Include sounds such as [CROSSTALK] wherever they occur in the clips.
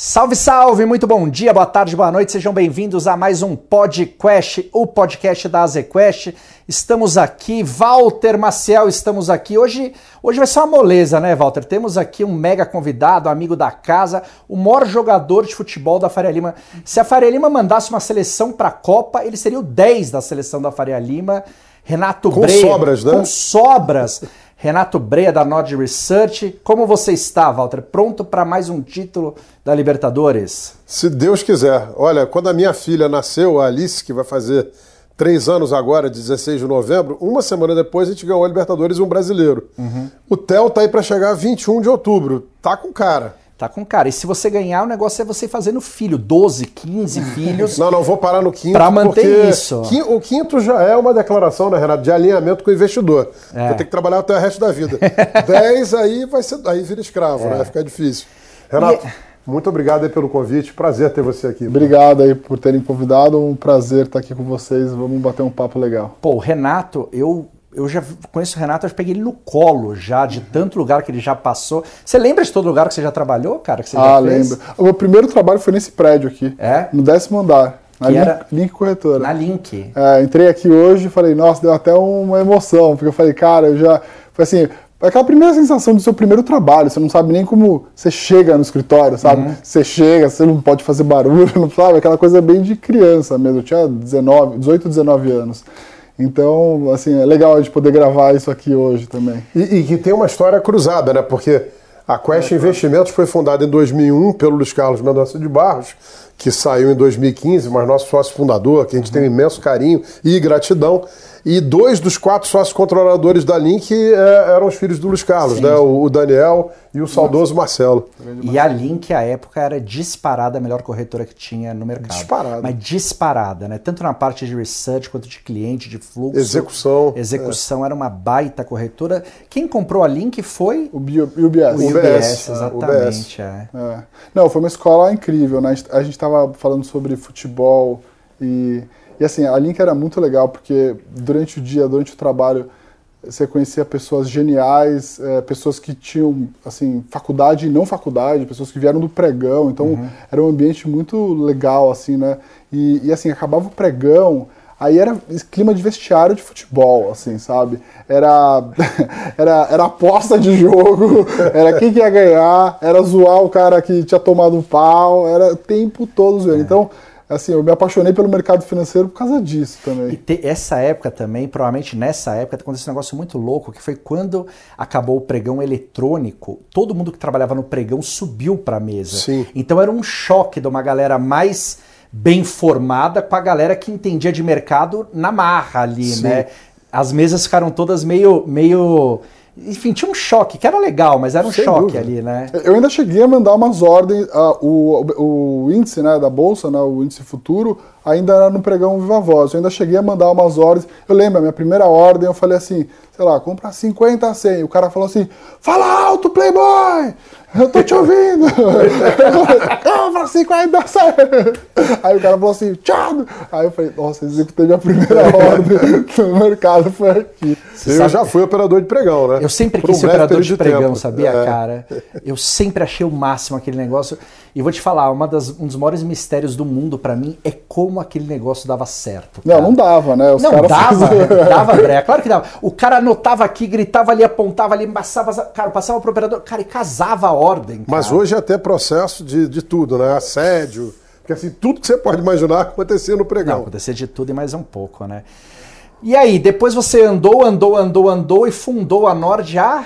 Salve, salve! Muito bom dia, boa tarde, boa noite, sejam bem-vindos a mais um podcast, o podcast da Azequest. Estamos aqui, Walter Maciel, estamos aqui. Hoje, hoje vai ser uma moleza, né, Walter? Temos aqui um mega convidado, amigo da casa, o maior jogador de futebol da Faria Lima. Se a Faria Lima mandasse uma seleção para a Copa, ele seria o 10 da seleção da Faria Lima. Renato Com sobras, né? Com sobras. Renato Breia da Nord Research. Como você está, Walter? Pronto para mais um título da Libertadores? Se Deus quiser. Olha, quando a minha filha nasceu, a Alice, que vai fazer três anos agora, 16 de novembro, uma semana depois a gente ganhou a Libertadores e um brasileiro. Uhum. O Theo tá aí para chegar 21 de outubro. Tá com cara. Tá com cara. E se você ganhar, o negócio é você fazendo filho. 12, 15 [LAUGHS] filhos. Não, não, vou parar no quinto. Pra manter isso. O quinto já é uma declaração, né, Renato, de alinhamento com o investidor. É. Vou ter que trabalhar até o resto da vida. [LAUGHS] 10 aí vai ser. Aí vira escravo, né? Vai ficar difícil. Renato, É. E- muito obrigado aí pelo convite. Prazer ter você aqui. Obrigado aí por terem convidado, um prazer estar aqui com vocês, vamos bater um papo legal. Pô, Renato, eu, eu já conheço o Renato, eu já peguei ele no colo já, de tanto lugar que ele já passou. Você lembra de todo lugar que você já trabalhou, cara? Que você ah, lembro. O meu primeiro trabalho foi nesse prédio aqui, É? no décimo andar, na Link, era- Link Corretora. Na Link. É, entrei aqui hoje e falei, nossa, deu até uma emoção, porque eu falei, cara, eu já. Foi assim, aquela primeira sensação do seu primeiro trabalho, você não sabe nem como você chega no escritório, sabe? Uhum. Você chega, você não pode fazer barulho, [LAUGHS] não sabe? Aquela coisa bem de criança mesmo. Eu tinha 19, 18, 19 anos. Então, assim, é legal a gente poder gravar isso aqui hoje também. E, que tem uma história cruzada, né? Porque a Quest Investimentos foi fundada em 2001 pelo Luiz Carlos Mendonça de Barros, que saiu em 2015, mas nosso sócio fundador, que a gente tem um imenso carinho e gratidão. E dois dos quatro sócios controladores da Link eh, eram os filhos do Luiz Carlos, né? O, o Daniel e o saudoso Marcelo. E a Link, à época, era disparada a melhor corretora que tinha no mercado. Disparada. Mas disparada, né? Tanto na parte de research quanto de cliente, de fluxo. Execução. é. Execução era uma baita corretora. Quem comprou a Link foi O Bio- UBS. o UBS, UBS, é, exatamente. é. É. Não, foi uma escola incrível, né? A gente estava falando sobre futebol e, e assim, a Link era muito legal porque durante o dia, durante o trabalho, você conhecia pessoas geniais, é, pessoas que tinham, assim, faculdade e não faculdade, pessoas que vieram do pregão, então era um ambiente muito legal, assim, né? E, e, assim, acabava o pregão, Aí era clima de vestiário de futebol, assim, sabe? Era, [LAUGHS] era, era aposta de jogo, [LAUGHS] era quem que ia ganhar, era zoar o cara que tinha tomado um pau, era o tempo todo zoando. Então, assim, eu me apaixonei pelo mercado financeiro por causa disso E também. te- essa época também, provavelmente nessa época, aconteceu um negócio muito louco, que foi quando acabou o pregão eletrônico, todo mundo que trabalhava no pregão subiu para a mesa. Sim. Então era um choque de uma galera mais bem formada com a galera que entendia de mercado na marra ali, Sim. né? As mesas ficaram todas meio, meio... Enfim, tinha um choque, que era legal, mas era um Sem choque dúvida. ali, né? Eu ainda cheguei a mandar umas ordens, ah, o, o, o índice né, da bolsa, né, o índice futuro, ainda era no pregão Viva Voz. Eu ainda cheguei a mandar umas ordens. Eu lembro, a minha primeira ordem, eu falei assim, sei lá, compra 50 a 100. O cara falou assim, fala alto, Playboy! Eu tô te ouvindo! [LAUGHS] compra 50 a 100! Aí o cara falou assim, tchau! Aí eu falei, nossa, executei minha primeira [LAUGHS] ordem no mercado, foi aqui. Você eu sabe- já fui operador de pregão, né? Eu sempre um quis ser operador de pregão, tempo. sabia, É. cara? Eu sempre achei o máximo aquele negócio. E vou te falar, uma das, um dos maiores mistérios do mundo pra mim é como aquele negócio dava certo. Não, cara. não dava, né? Os Não, dava, [LAUGHS] faziam- dava, André, claro que dava. O cara anotava aqui, gritava ali, apontava ali, passava, cara, passava pro operador, cara, e casava a ordem. Mas cara. hoje é até processo de, de tudo, né? Assédio. Porque assim, tudo que você pode imaginar acontecia no Não, pregão. acontecia de tudo e mais um pouco, né? E aí, depois você andou, andou, andou, andou e fundou a Nord a...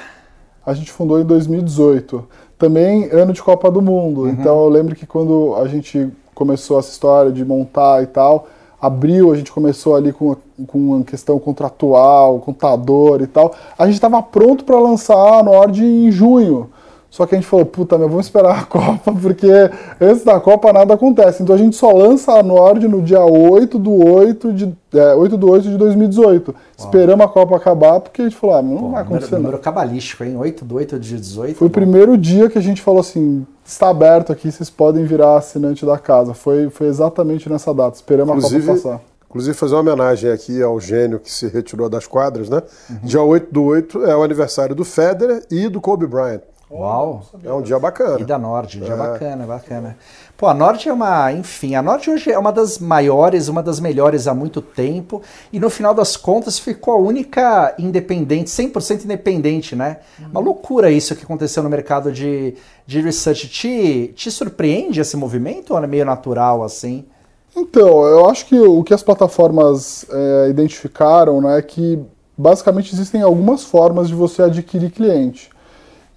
A gente fundou em 2018. Também ano de Copa do Mundo. Então eu lembro que quando a gente começou essa história de montar e tal, abril a gente começou ali com, com uma questão contratual, contador e tal. A gente estava pronto para lançar a Nord em junho. Só que a gente falou, puta, meu, vamos esperar a [LAUGHS] Copa, porque antes da Copa nada acontece. Então a gente só lança a Nord no dia 8 do 8 de, é, 8 do 8 de 2018. Esperamos a Copa acabar, porque a gente falou, ah, não Pô, vai número, acontecer nada. número cabalístico, hein? 8 do 8 de 18. Foi o bom. primeiro dia que a gente falou assim: está aberto aqui, vocês podem virar assinante da casa. Foi, foi exatamente nessa data. Esperamos a Inclusive, Copa passar. inclusive, fazer uma homenagem aqui ao gênio que se retirou das quadras, né? Dia 8 do 8 é o aniversário do Federer e do Kobe Bryant. Uau! É um dia bacana. E da Nord, um dia é. bacana, bacana. Pô, a Nord é uma, enfim, a Nord hoje é uma das maiores, uma das melhores há muito tempo, e no final das contas ficou a única independente, 100% independente, né? Uhum. Uma loucura isso que aconteceu no mercado de, de research. Te, te surpreende esse movimento ou é meio natural assim? Então, eu acho que o que as plataformas é, identificaram né, é que basicamente existem algumas formas de você adquirir cliente.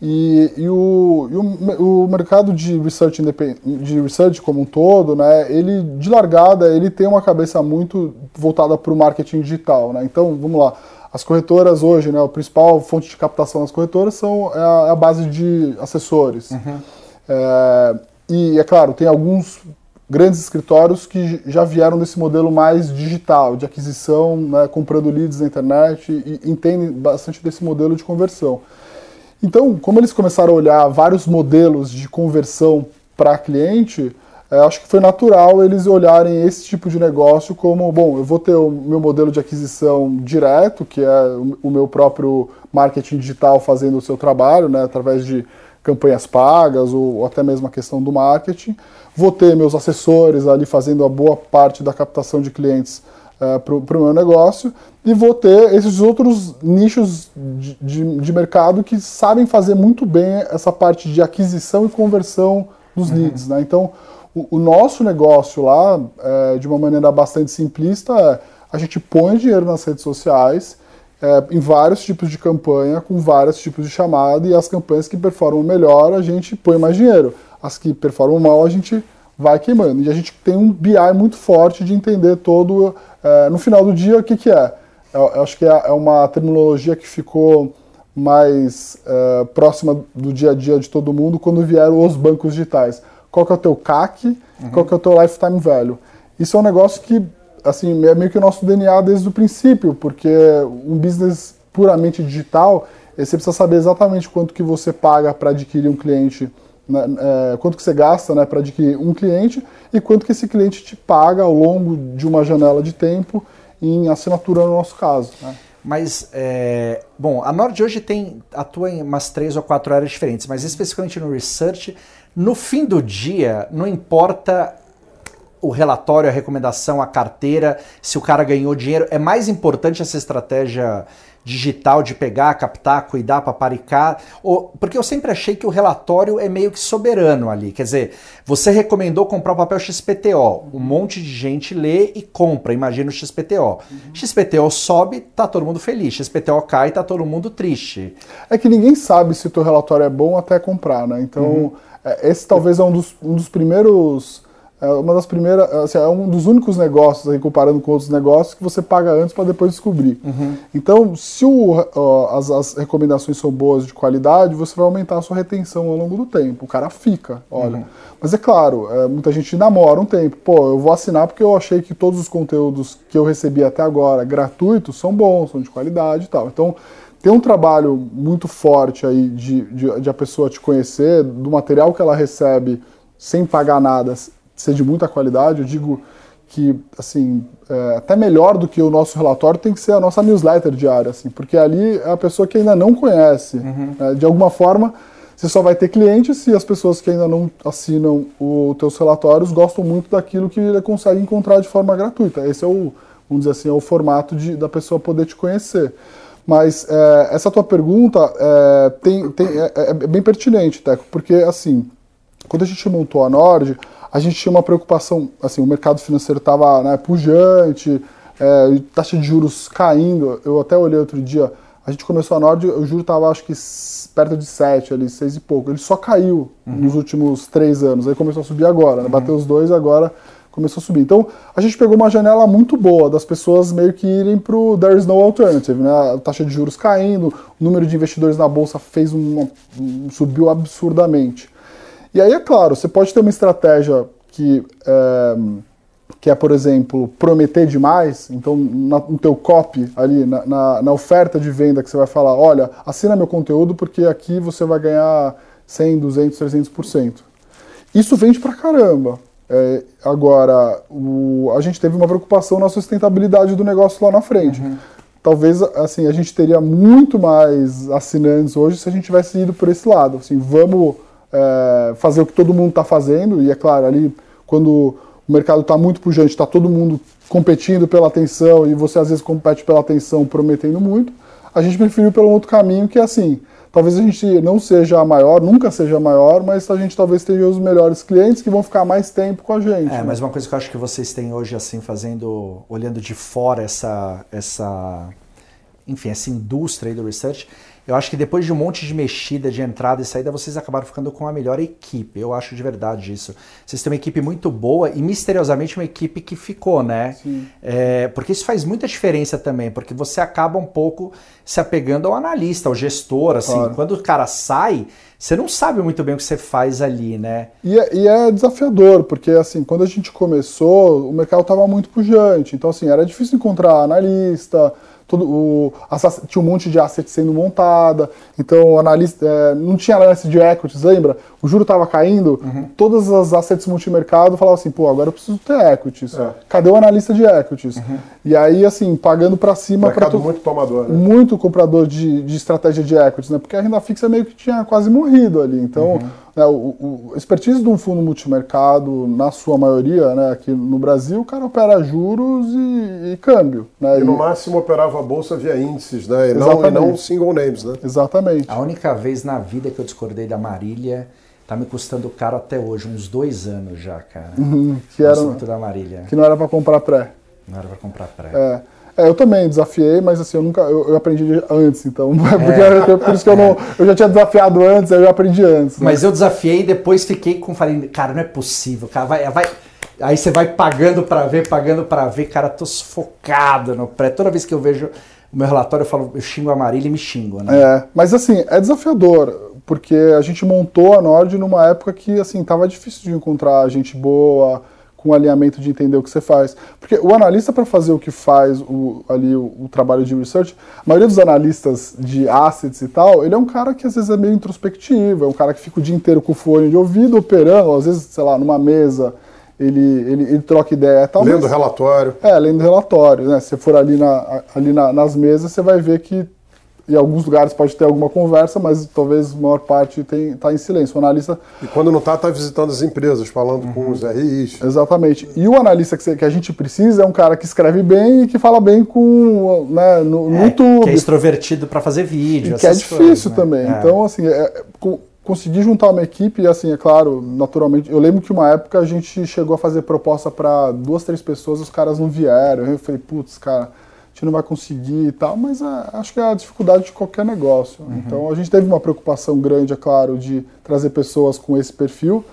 E, e, o, e o, o, mercado de research, de research como um todo, né, ele de largada ele tem uma cabeça muito voltada para o marketing digital. Né? Então, vamos lá, as corretoras hoje, né, a principal fonte de captação das corretoras são é a, é a base de assessores. Uhum. É, e é claro, tem alguns grandes escritórios que já vieram desse modelo mais digital, de aquisição, né, comprando leads na internet e entendem bastante desse modelo de conversão. Então, como eles começaram a olhar vários modelos de conversão para cliente, é, acho que foi natural eles olharem esse tipo de negócio como, bom, eu vou ter o meu modelo de aquisição direto, que é o meu próprio marketing digital fazendo o seu trabalho, né, através de campanhas pagas ou, ou até mesmo a questão do marketing. Vou ter meus assessores ali fazendo a boa parte da captação de clientes uh, para o meu negócio e vou ter esses outros nichos de, de, de, mercado que sabem fazer muito bem essa parte de aquisição e conversão dos uhum. leads. Né? Então, o, o, nosso negócio lá, é, de uma maneira bastante simplista, é a gente põe dinheiro nas redes sociais é, em vários tipos de campanha, com vários tipos de chamada, e as campanhas que performam melhor, a gente põe mais dinheiro. As que performam mal, a gente vai queimando. E a gente tem um BI muito forte de entender todo, é, no final do dia, o que, que é. Eu, eu acho que é, é uma terminologia que ficou mais é, próxima do dia a dia de todo mundo quando vieram os bancos digitais. Qual que é o teu CAC, uhum. qual que é o teu lifetime value. Isso é um negócio que, assim, é meio que o nosso DNA desde o princípio, porque um business puramente digital, você precisa saber exatamente quanto que você paga para adquirir um cliente né, é, quanto que você gasta né, para adquirir um cliente e quanto que esse cliente te paga ao longo de uma janela de tempo em assinatura no nosso caso. Né? Mas, é, bom, a Nord hoje tem, atua em umas três ou quatro áreas diferentes, mas especificamente no research, no fim do dia, não importa o relatório, a recomendação, a carteira, se o cara ganhou dinheiro, é mais importante essa estratégia digital de pegar, captar, cuidar, paparicar, ou, porque eu sempre achei que o relatório é meio que soberano ali, quer dizer, você recomendou comprar o papel XPTO, um monte de gente lê e compra, imagina o XPTO. Uhum. XPTO sobe, tá todo mundo feliz, XPTO cai, tá todo mundo triste. É que ninguém sabe se o teu relatório é bom até comprar, né? Então, uhum. É, esse talvez é um dos, um dos primeiros é uma das primeiras, assim, é um dos únicos negócios, aí, comparando com outros negócios, que você paga antes para depois descobrir. Uhum. Então, se o, as, as, recomendações são boas de qualidade, você vai aumentar a sua retenção ao longo do tempo. O cara fica, olha. Uhum. Mas é claro, é, muita gente namora um tempo. Pô, eu vou assinar porque eu achei que todos os conteúdos que eu recebi até agora gratuitos são bons, são de qualidade e tal. Então, tem um trabalho muito forte aí de, de, de a pessoa te conhecer, do material que ela recebe sem pagar nada, ser de muita qualidade, eu digo que, assim, é, até melhor do que o nosso relatório tem que ser a nossa newsletter diária, assim, porque ali é a pessoa que ainda não conhece. Uhum. Né, de alguma forma, você só vai ter clientes se as pessoas que ainda não assinam os teus relatórios gostam muito daquilo que ele consegue encontrar de forma gratuita. Esse é o, vamos dizer assim, é o formato de, da pessoa poder te conhecer. Mas é, essa tua pergunta é, tem, tem, é, é bem pertinente, Teco, porque, assim, quando a gente montou a Nord, a gente tinha uma preocupação, assim, o mercado financeiro estava né, pujante, é, taxa de juros caindo. Eu até olhei outro dia, a gente começou a Nord, o juro estava acho que perto de 7, ali, 6 e pouco. Ele só caiu uhum. nos últimos três anos, aí começou a subir agora, né? Uhum. bateu os dois agora começou a subir. Então, a gente pegou uma janela muito boa das pessoas meio que irem para o there is no alternative, né? A taxa de juros caindo, o número de investidores na bolsa fez um, um subiu absurdamente. E aí, é claro, você pode ter uma estratégia que é, que é, por exemplo, prometer demais, então na, no teu copy ali, na, na, na, oferta de venda que você vai falar, olha, assina meu conteúdo porque aqui você vai ganhar 100, 200, 300%. Isso vende pra caramba. É, agora, o, a gente teve uma preocupação na sustentabilidade do negócio lá na frente. Uhum. talvez assim a gente teria muito mais assinantes hoje se a gente tivesse ido por esse lado. Assim, vamos é, fazer o que todo mundo está fazendo, e é claro, ali quando o mercado está muito pujante, está todo mundo competindo pela atenção e você às vezes compete pela atenção prometendo muito, a gente preferiu pelo outro caminho que é assim, talvez a gente não seja a maior, nunca seja a maior, mas a gente talvez tenha os melhores clientes que vão ficar mais tempo com a gente. É, né? mas uma coisa que eu acho que vocês têm hoje, assim, fazendo, olhando de fora essa, essa, enfim, essa indústria aí do research, eu acho que depois de um monte de mexida, de entrada e saída, vocês acabaram ficando com a melhor equipe. Eu acho de verdade isso. Vocês têm uma equipe muito boa e misteriosamente uma equipe que ficou, né? É, porque isso faz muita diferença também, porque você acaba um pouco se apegando ao analista, ao gestor, assim. Claro. Quando o cara sai, você não sabe muito bem o que você faz ali, né? E é, e é desafiador, porque assim, quando a gente começou, o mercado estava muito pujante. Então, assim, era difícil encontrar analista, todo, o, as- tinha um monte de assets sendo montada. Então, o analista é, não tinha análise de equities, lembra? O juro estava caindo, todas as assets multimercado falavam assim, pô, agora eu preciso ter equities. É. Cadê o analista de equities? E aí, assim, pagando para cima Mercado muito tomador, né? muito comprador de, de estratégia de equities, né? Porque a renda fixa meio que tinha quase morrido ali. Então, né, o, o a expertise de um fundo multimercado, na sua maioria, né, aqui no Brasil, o cara opera juros e, e câmbio. Né? E no E- máximo operava a bolsa via índices, né? E não, e não single names, né? Exatamente. A única vez na vida que eu discordei da Marília tá me custando caro até hoje, uns dois anos já, cara. Uhum, que, O era, assunto da Marília. que não era para comprar pré. Não era pra comprar pré. É. É, eu também desafiei, mas assim, eu nunca. Eu, eu aprendi antes, então. [LAUGHS] É. Porque, por isso que eu não. Eu já tinha desafiado antes, aí eu aprendi antes. né? Mas eu desafiei e depois fiquei com. Falei, cara, não é possível, cara. Vai, vai. Aí você vai pagando pra ver, pagando pra ver, cara, tô sufocado no pré. Toda vez que eu vejo o meu relatório, eu falo, eu xingo a Marília e me xingo, né? É, mas assim, é desafiador, porque a gente montou a Nord numa época que, assim, tava difícil de encontrar gente boa, com alinhamento de entender o que você faz. Porque o analista, para fazer o que faz o, ali, o, o trabalho de research, a maioria dos analistas de assets e tal, ele é um cara que às vezes é meio introspectivo, é um cara que fica o dia inteiro com o fone de ouvido, operando, às vezes, sei lá, numa mesa, ele, ele, ele troca ideia e tal. mas- Lendo relatório. é, além do relatório, né? Se você for ali, na, ali na- nas mesas, você vai ver que em alguns lugares pode ter alguma conversa, mas talvez a maior parte tem, tá em silêncio. O analista, E quando não tá, tá visitando as empresas, falando com os RIs. exatamente. E o analista que, você- que a gente precisa é um cara que escreve bem e que fala bem com, né, no, no É, YouTube. Que é extrovertido pra fazer vídeo. E que é difícil coisas, né? também. É. Então, assim, é, é, co- conseguir juntar uma equipe, e assim, é claro, naturalmente. Eu lembro que uma época a gente chegou a fazer proposta para duas, três pessoas, os caras não vieram. Eu falei, putz, cara, gente não vai conseguir e tal, mas é, acho que é a dificuldade de qualquer negócio. Uhum. Então, a gente teve uma preocupação grande, é claro, de trazer pessoas com esse perfil,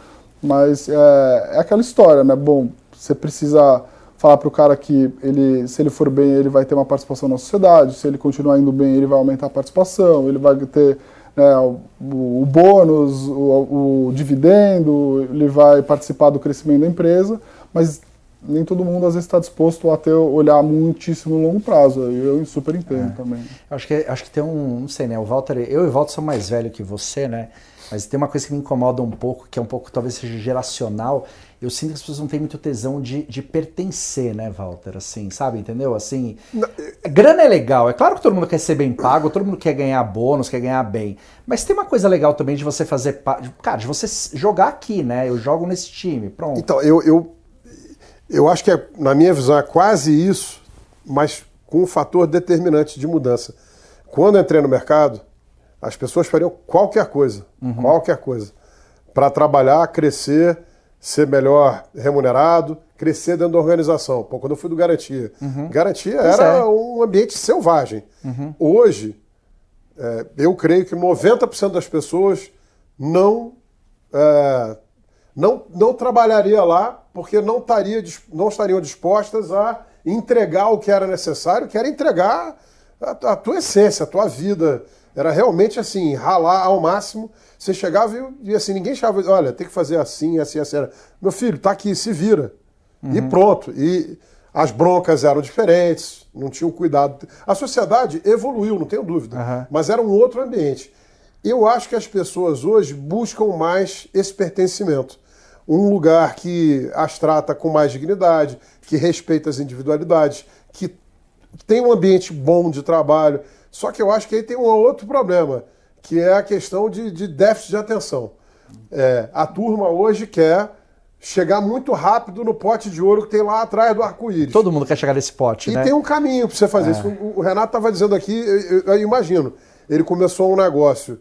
mas é, é aquela história, né? Bom, você precisa falar para o cara que ele, se ele for bem, ele vai ter uma participação na sociedade, se ele continuar indo bem, ele vai aumentar a participação, ele vai ter né, o, o bônus, o, o dividendo, ele vai participar do crescimento da empresa, mas nem todo mundo às vezes está disposto a ter olhar muitíssimo no longo prazo. Eu super entendo também. Eu Acho que, acho que tem um, não sei, né? O Walter, eu e o Walter sou mais velho que você, né? Mas tem uma coisa que me incomoda um pouco, que é um pouco, talvez seja geracional. Eu sinto que as pessoas não têm muito tesão de, de pertencer, né, Walter? Assim, sabe? Entendeu? Assim, grana é legal. É claro que todo mundo quer ser bem pago, todo mundo quer ganhar bônus, quer ganhar bem. Mas tem uma coisa legal também de você fazer, pa- cara, de você jogar aqui, né? Eu jogo nesse time, pronto. Então, eu, eu, eu acho que, é, na minha visão, é quase isso, mas com um fator determinante de mudança. Quando eu entrei no mercado, as pessoas fariam qualquer coisa, qualquer coisa, para trabalhar, crescer, ser melhor remunerado, crescer dentro da organização. Pô, quando eu fui do Garantia, Garantia Pois era é. um ambiente selvagem. Hoje, é, eu creio que 90% das pessoas não, é, não, não trabalharia lá porque não, estaria, não estariam dispostas a entregar o que era necessário, que era entregar a, a tua essência, a tua vida. Era realmente assim, ralar ao máximo. Você chegava e, e assim, ninguém chegava, olha, tem que fazer assim, assim, assim. Era, Meu filho, tá aqui, se vira. E pronto. E as broncas eram diferentes, não tinham cuidado. A sociedade evoluiu, não tenho dúvida, Aham. mas era um outro ambiente. Eu acho que as pessoas hoje buscam mais esse pertencimento. Um lugar que as trata com mais dignidade, que respeita as individualidades, que tem um ambiente bom de trabalho. Só que eu acho que aí tem um outro problema, que é a questão de, de déficit de atenção. É, a turma hoje quer chegar muito rápido no pote de ouro que tem lá atrás do arco-íris. Todo mundo quer chegar nesse pote, e né? tem um caminho para você fazer É. isso. O, o Renato estava dizendo aqui, eu, eu- eu imagino, ele começou um negócio,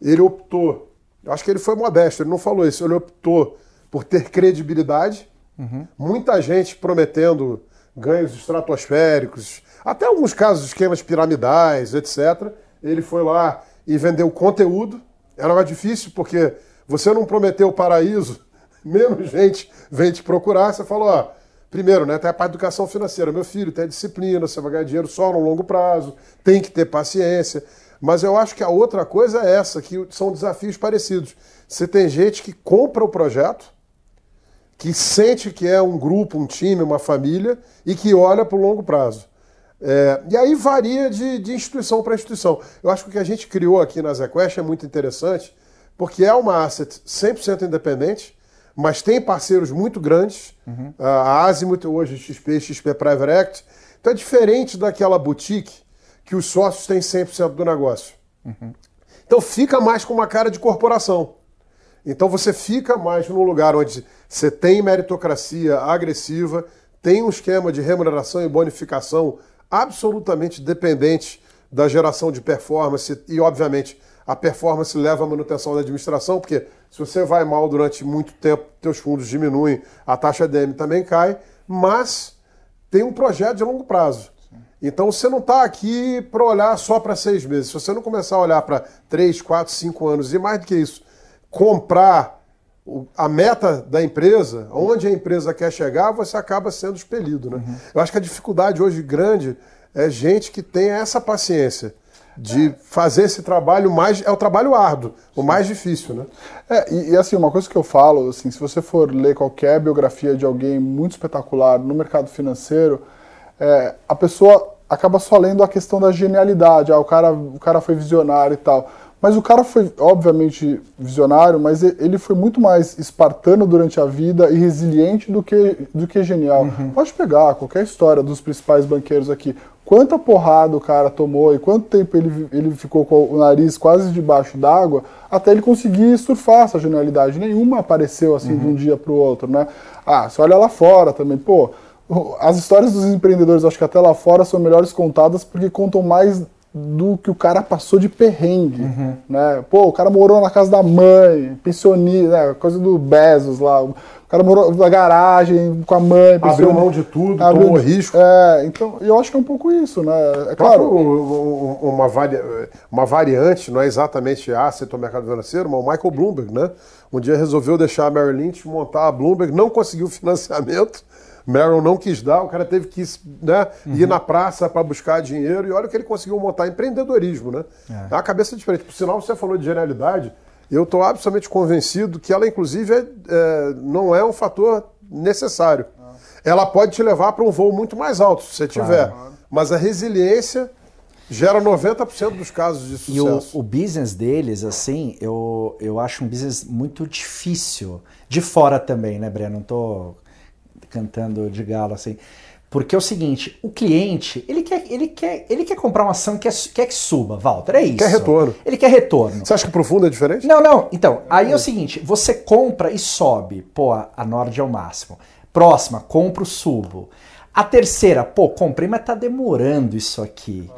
ele optou, eu acho que ele foi modesto, ele não falou isso, ele optou por ter credibilidade, Uhum. muita gente prometendo ganhos estratosféricos, até alguns casos de esquemas piramidais, etc. Ele foi lá e vendeu conteúdo, era mais difícil porque você não prometeu o paraíso, [LAUGHS] menos gente vem te procurar, você falou, ó, primeiro, né, tem a parte educação financeira, meu filho, tem disciplina, você vai ganhar dinheiro só no longo prazo, tem que ter paciência. Mas eu acho que a outra coisa é essa, que são desafios parecidos. Você tem gente que compra o projeto, que sente que é um grupo, um time, uma família e que olha para o longo prazo. É, e aí varia de, de instituição para instituição. Eu acho que o que a gente criou aqui na ZQuest é muito interessante, porque é uma asset 100% independente, mas tem parceiros muito grandes, a Azimuth hoje, XP, XP Private Equity. Então é diferente daquela boutique que os sócios têm 100% do negócio. Então fica mais com uma cara de corporação. Então você fica mais num lugar onde você tem meritocracia agressiva, tem um esquema de remuneração e bonificação absolutamente dependente da geração de performance e, obviamente, a performance leva à manutenção da administração, porque se você vai mal durante muito tempo, teus fundos diminuem, a taxa DM também cai, mas tem um projeto de longo prazo. Então você não está aqui para olhar só para seis meses. Se você não começar a olhar para três, quatro, cinco anos e mais do que isso, comprar a meta da empresa, onde a empresa quer chegar, você acaba sendo expelido. Né? Eu acho que a dificuldade hoje grande é gente que tem essa paciência de fazer esse trabalho mais. É o trabalho árduo, o mais difícil. Né? É, e, e, assim, uma coisa que eu falo, assim, se você for ler qualquer biografia de alguém muito espetacular no mercado financeiro, é, a pessoa acaba só lendo a questão da genialidade, ah, o cara, o cara foi visionário e tal. Mas o cara foi, obviamente, visionário, mas ele foi muito mais espartano durante a vida e resiliente do que, do que genial. Pode pegar qualquer história dos principais banqueiros aqui. Quanta porrada o cara tomou e quanto tempo ele, ele ficou com o nariz quase debaixo d'água até ele conseguir surfar essa genialidade. Nenhuma apareceu assim de um dia para o outro, né? Ah, você olha lá fora também, pô. As histórias dos empreendedores, acho que até lá fora, são melhores contadas porque contam mais do que o cara passou de perrengue, né? Pô, o cara morou na casa da mãe, pensionista, né? coisa do Bezos lá. O cara morou na garagem com a mãe, Abriu mão de tudo, Abriu tomou de- risco. É, então, eu acho que é um pouco isso, né? É Claro, claro, uma, vari- uma variante, não é exatamente asset ou mercado financeiro, mas o Michael Bloomberg, né? Um dia resolveu deixar a Merrill Lynch montar a Bloomberg, não conseguiu [LAUGHS] financiamento, Merrill não quis dar, o cara teve que né, ir na praça para buscar dinheiro e olha o que ele conseguiu montar, empreendedorismo, né? É uma cabeça diferente. Por sinal, você falou de genialidade, eu estou absolutamente convencido que ela, inclusive, é- é, não é um fator necessário. Ela pode te levar para um voo muito mais alto, se você tiver. Mas a resiliência gera 90% dos casos de E o, sucesso. o business deles, assim, eu, eu acho um business muito difícil. De fora também, né, Breno? Não tô cantando de galo, assim. Porque é o seguinte, o cliente, ele quer, ele quer, ele quer comprar uma ação que quer, quer que suba, Walter, é isso. Quer retorno. Ele quer retorno. Você acha que profundo é diferente? Não, não. Então, aí é o seguinte: você compra e sobe. Pô, a Nord é o máximo. Próxima, compro, subo. A terceira, pô, comprei, mas tá demorando isso aqui.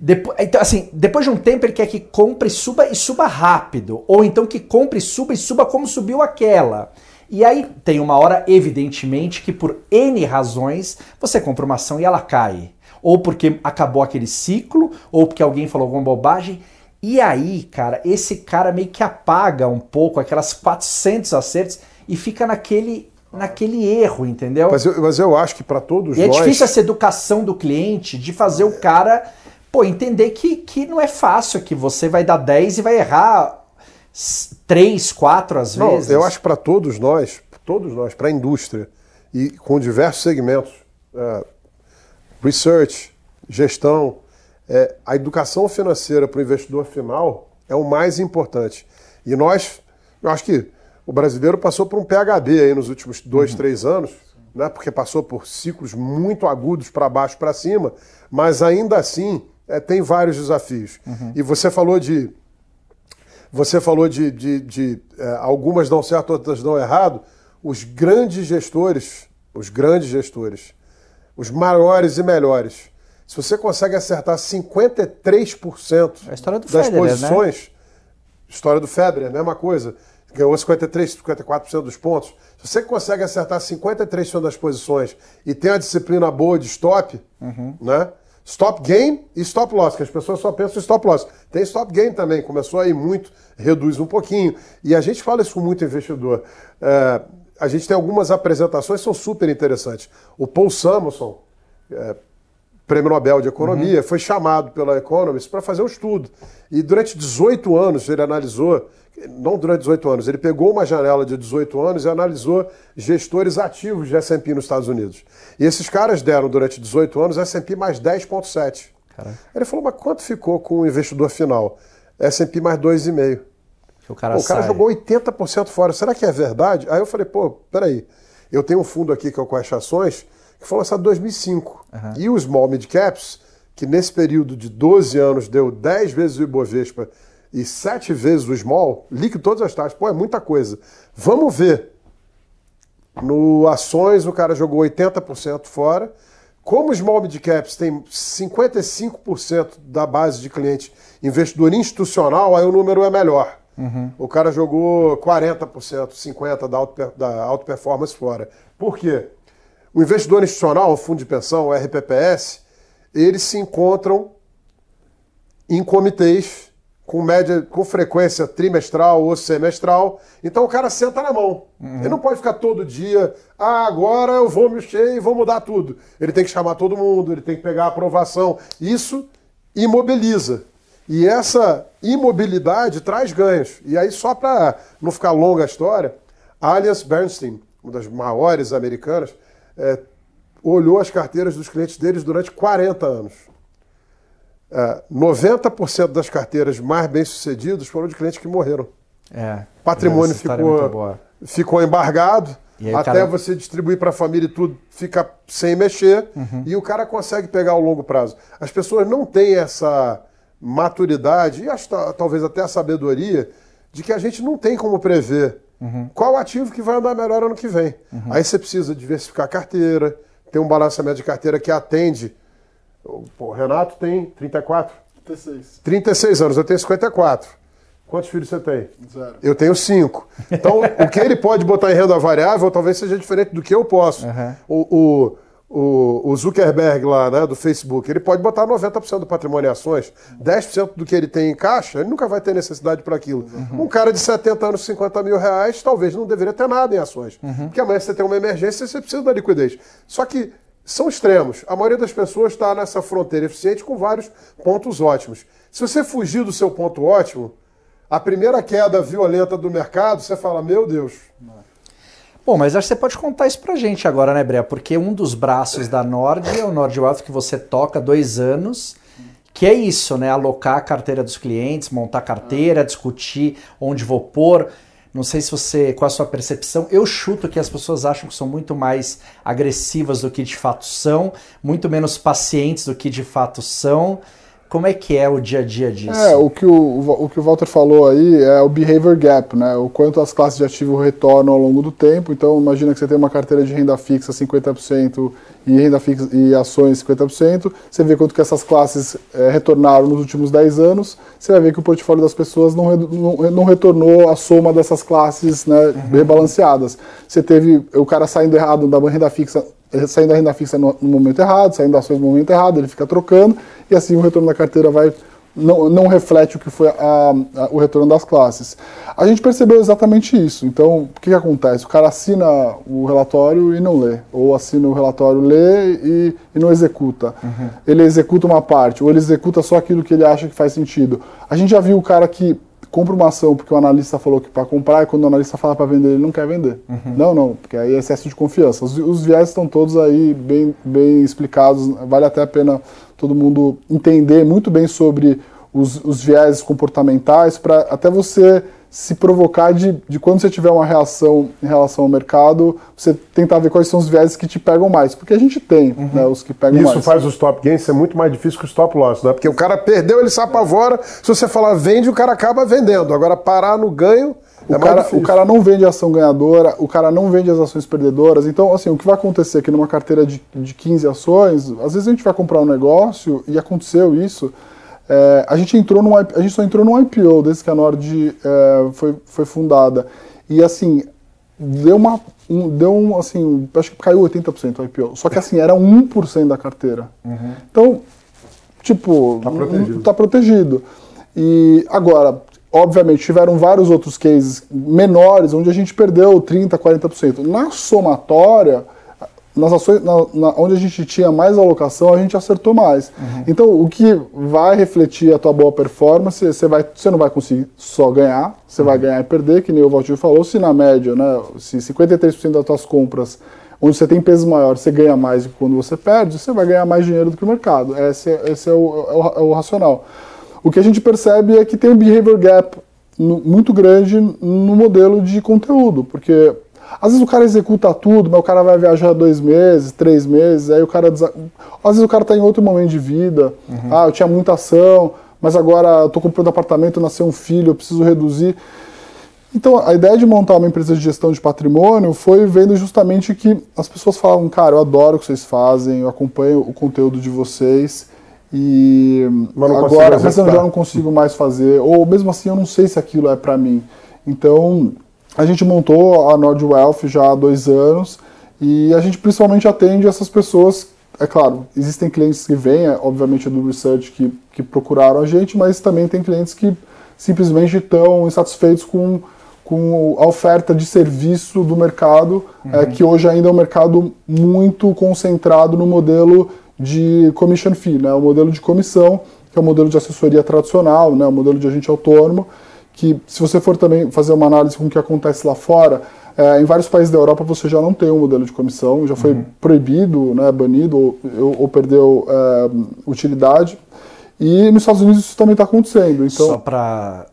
Depois, então, assim, depois de um tempo ele quer que compre e suba e suba rápido. Ou então que compre e suba e suba como subiu aquela. E aí tem uma hora, evidentemente, que por N razões você compra uma ação e ela cai. Ou porque acabou aquele ciclo, ou porque alguém falou alguma bobagem. E aí, cara, esse cara meio que apaga um pouco aquelas 400 acertos e fica naquele, naquele erro, entendeu? Mas eu, mas eu acho que para todos E é nós. difícil essa educação do cliente de fazer o cara, pô, entender que, que não é fácil, que você vai dar 10 e vai errar 3, 4 às Não, vezes. eu acho que para todos nós, todos nós, para a indústria e com diversos segmentos, é, research, gestão, é, a educação financeira para o investidor final é o mais importante. E nós, eu acho que o brasileiro passou por um PHD aí nos últimos dois, três anos, né, porque passou por ciclos muito agudos para baixo para cima, mas ainda assim é, tem vários desafios. Uhum. E você falou de. Você falou de, de, de é, algumas dão certo, outras dão errado. Os grandes gestores, os grandes gestores, os maiores e melhores, se você consegue acertar 53% é a das Federer, posições, né? história do Federer, mesma coisa, ganhou 53, 54% dos pontos. Se você consegue acertar 53% das posições e tem a disciplina boa de stop, uhum. né? Stop gain e stop loss, que as pessoas só pensam em stop loss. Tem stop gain também, começou aí muito, reduz um pouquinho. E a gente fala isso com muito investidor. É, a gente tem algumas apresentações que são super interessantes. O Paul Samuelson, é, prêmio Nobel de Economia, uhum. foi chamado pela Economist para fazer um estudo. E durante 18 anos ele analisou, não durante 18 anos, ele pegou uma janela de 18 anos e analisou gestores ativos de S&P nos Estados Unidos. E esses caras deram durante 18 anos S&P mais 10,7. Ele falou, mas quanto ficou com o investidor final? S&P mais 2,5. O cara, pô, o cara jogou 80% fora. Será que é verdade? Aí eu falei, pô, peraí. Eu tenho um fundo aqui que é o Quest Ações, que foi lançado em 2005. Uhum. E o Small Mid Caps, que nesse período de 12 anos deu 10 vezes o Ibovespa e 7 vezes o Small, líquido todas as taxas. Pô, é muita coisa. Vamos ver. No Ações, o cara jogou 80% fora. Como o Small Mid Caps tem 55% da base de cliente investidor institucional, aí o número é melhor. Uhum. O cara jogou 40%, 50% da auto, da auto performance fora. Por quê? O investidor institucional, o fundo de pensão, o RPPS, eles se encontram em comitês com média, com frequência trimestral ou semestral. Então o cara senta na mão. Uhum. Ele não pode ficar todo dia, ah, agora eu vou mexer e vou mudar tudo. Ele tem que chamar todo mundo, ele tem que pegar a aprovação. Isso imobiliza. E essa imobilidade traz ganhos. E aí, só para não ficar longa a história, Alias Bernstein, uma das maiores americanas, é, olhou as carteiras dos clientes deles durante 40 anos. É, 90% das carteiras mais bem-sucedidas foram de clientes que morreram. É, Patrimônio é ficou, ficou embargado, até cara... você distribuir para a família e tudo fica sem mexer, uhum. e o cara consegue pegar ao longo prazo. As pessoas não têm essa maturidade e acho, talvez até a sabedoria de que a gente não tem como prever uhum. qual ativo que vai andar melhor ano que vem. Uhum. Aí você precisa diversificar a carteira, ter um balanceamento de carteira que atende. o Renato tem 34? 36. 36 anos, eu tenho 54. Quantos filhos você tem? Zero. Eu tenho cinco. Então, o que ele pode botar em renda variável talvez seja diferente do que eu posso. Uhum. O, o, o, o Zuckerberg lá, né, do Facebook, ele pode botar 90% do patrimônio em ações, 10% do que ele tem em caixa, ele nunca vai ter necessidade para aquilo. Uhum. Um cara de 70 anos, 50 mil reais, talvez não deveria ter nada em ações. Uhum. Porque amanhã você tem uma emergência e você precisa da liquidez. Só que são extremos. A maioria das pessoas está nessa fronteira eficiente com vários pontos ótimos. Se você fugir do seu ponto ótimo, a primeira queda violenta do mercado, você fala, meu Deus. Não. Bom, mas acho que você pode contar isso pra gente agora, né, Brea? Porque um dos braços da Nord é o Nord Wealth que você toca há dois anos, que é isso, né? Alocar a carteira dos clientes, montar carteira, discutir onde vou pôr. Não sei se você, qual a sua percepção. Eu chuto que as pessoas acham que são muito mais agressivas do que de fato são, muito menos pacientes do que de fato são. Como é que é o dia a dia disso? É, o que o, o que o Walter falou aí é o behavior gap, né? O quanto as classes de ativo retornam ao longo do tempo. Então, imagina que você tem uma carteira de renda fixa 50% e renda fixa e ações 50%. Você vê quanto que essas classes é, retornaram nos últimos 10 anos. Você vai ver que o portfólio das pessoas não, não, não retornou a soma dessas classes né, uhum. rebalanceadas. Você teve o cara saindo errado da renda fixa saindo da renda fixa no, no, momento errado, saindo ações no momento errado, ele fica trocando, e assim o retorno da carteira vai não, não reflete o que foi a, a, o retorno das classes. A gente percebeu exatamente isso. Então, o que, que, acontece? O cara assina o relatório e não lê, ou assina o relatório, lê e, e não executa. Uhum. Ele executa uma parte, ou ele executa só aquilo que ele acha que faz sentido. A gente já viu o cara que compra uma ação porque o analista falou que para comprar e quando o analista fala para vender ele não quer vender. Uhum. Não, não, porque aí é excesso de confiança. Os, os viés estão todos aí bem, bem explicados, vale até a pena todo mundo entender muito bem sobre os, os viés comportamentais para até você se provocar de, de quando você tiver uma reação em relação ao mercado, você tentar ver quais são os viéses que te pegam mais. Porque a gente tem Uhum. né, os que pegam Isso mais. faz o stop gain ser muito mais difícil que o stop loss, né? Porque o cara perdeu, ele se apavora. Se você falar vende, o cara acaba vendendo. Agora, parar no ganho é O mais cara, o cara não vende ação ganhadora, o cara não vende as ações perdedoras. Então, assim, o que vai acontecer aqui numa carteira de, de 15 ações, às vezes a gente vai comprar um negócio, e aconteceu isso, é, a, gente entrou num, a gente só entrou num IPO desde que a Nord é, foi, foi fundada. E, assim, deu uma... Um, deu um, assim, acho que caiu 80% o IPO. Só que, assim, era 1% da carteira. Então, tipo, Tá protegido. tá protegido. E agora, obviamente, tiveram vários outros cases menores onde a gente perdeu 30%, 40%. Na somatória, nas ações na- na- onde a gente tinha mais alocação, a gente acertou mais. Então, o que vai refletir a tua boa performance, você, vai, você não vai conseguir só ganhar, você vai ganhar e perder, que nem o Valtinho falou, se na média, né, se 53% das tuas compras onde você tem peso maior, você ganha mais do que quando você perde, você vai ganhar mais dinheiro do que o mercado. Esse, é- esse é, o, é o- é o racional. O que a gente percebe é que tem um behavior gap no- muito grande no modelo de conteúdo, porque às vezes o cara executa tudo, mas o cara vai viajar dois meses, três meses, aí o cara. desa- Às vezes o cara está em outro momento de vida. Ah, eu tinha muita ação, mas agora eu estou comprando apartamento, nasceu um filho, eu preciso reduzir. Então, a ideia de montar uma empresa de gestão de patrimônio foi vendo justamente que as pessoas falavam, cara, eu adoro o que vocês fazem, eu acompanho o conteúdo de vocês e Mas agora, mas eu executar." já não consigo mais fazer, ou mesmo assim eu não sei se aquilo é para mim. Então, a gente montou a Nord Wealth já há dois anos e a gente principalmente atende essas pessoas. É claro, existem clientes que vêm, é, obviamente, do research que, que procuraram a gente, mas também tem clientes que simplesmente estão insatisfeitos com, com a oferta de serviço do mercado, é, que hoje ainda é um mercado muito concentrado no modelo de commission fee, né, o modelo de comissão, que é o modelo de assessoria tradicional, né, o modelo de agente autônomo, que se você for também fazer uma análise com o que acontece lá fora, é, em vários países da Europa você já não tem um modelo de comissão, já foi proibido, né, banido ou, ou- perdeu é, utilidade. E nos Estados Unidos isso também está acontecendo. Então, Só para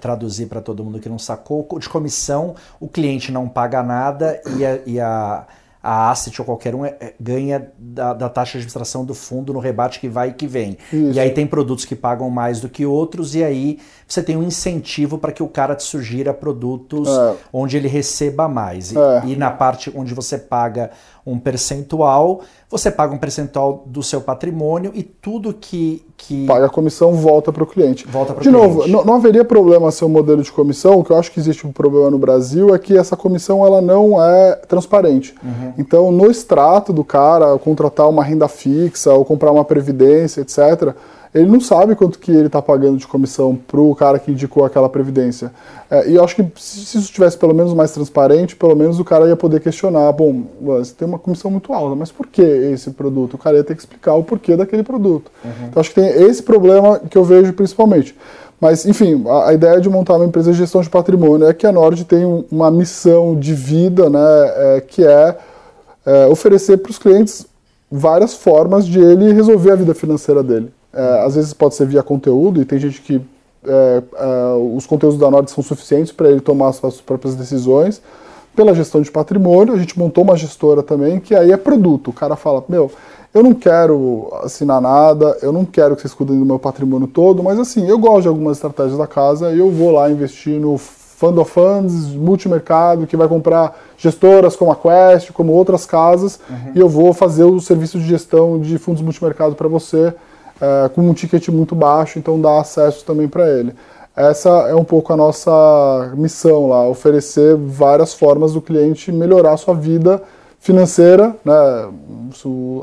traduzir para todo mundo que não sacou, de comissão o cliente não paga nada e a, e a, a asset ou qualquer um é- é- ganha da, da taxa de administração do fundo no rebate que vai e que vem. Isso. E aí tem produtos que pagam mais do que outros e aí você tem um incentivo para que o cara te sugira produtos É. onde ele receba mais. E, É. e na parte onde você paga um percentual, você paga um percentual do seu patrimônio e tudo que... que paga a comissão, volta para o cliente. Volta pro de novo, cliente. não, não haveria problema ser um modelo de comissão. O que eu acho que existe um problema no Brasil é que essa comissão ela não é transparente. Uhum. Então, no extrato do cara, contratar uma renda fixa ou comprar uma previdência, etc., ele não sabe quanto que ele está pagando de comissão para o cara que indicou aquela previdência. É, e eu acho que se isso tivesse pelo menos mais transparente, pelo menos o cara ia poder questionar, bom, você tem uma comissão muito alta, mas por que esse produto? O cara ia ter que explicar o porquê daquele produto. Então acho que tem esse problema que eu vejo principalmente. Mas, enfim, a, a ideia de montar uma empresa de gestão de patrimônio é que a Nord tem um- uma missão de vida, né, é, que é, é, oferecer para os clientes várias formas de ele resolver a vida financeira dele. É, às vezes pode ser via conteúdo, e tem gente que é, é, os conteúdos da Nord são suficientes para ele tomar as suas próprias decisões. Pela gestão de patrimônio, a gente montou uma gestora também, que aí é produto. O cara fala, meu, eu não quero assinar nada, eu não quero que vocês cuidem do meu patrimônio todo, mas assim, eu gosto de algumas estratégias da casa e eu vou lá investir no Fund of Funds, multimercado, que vai comprar gestoras como a Quest, como outras casas, e eu vou fazer o serviço de gestão de fundos multimercado para você é, com um ticket muito baixo, então dá acesso também para ele. Essa é um pouco a nossa missão lá, oferecer várias formas do cliente melhorar a sua vida financeira, né,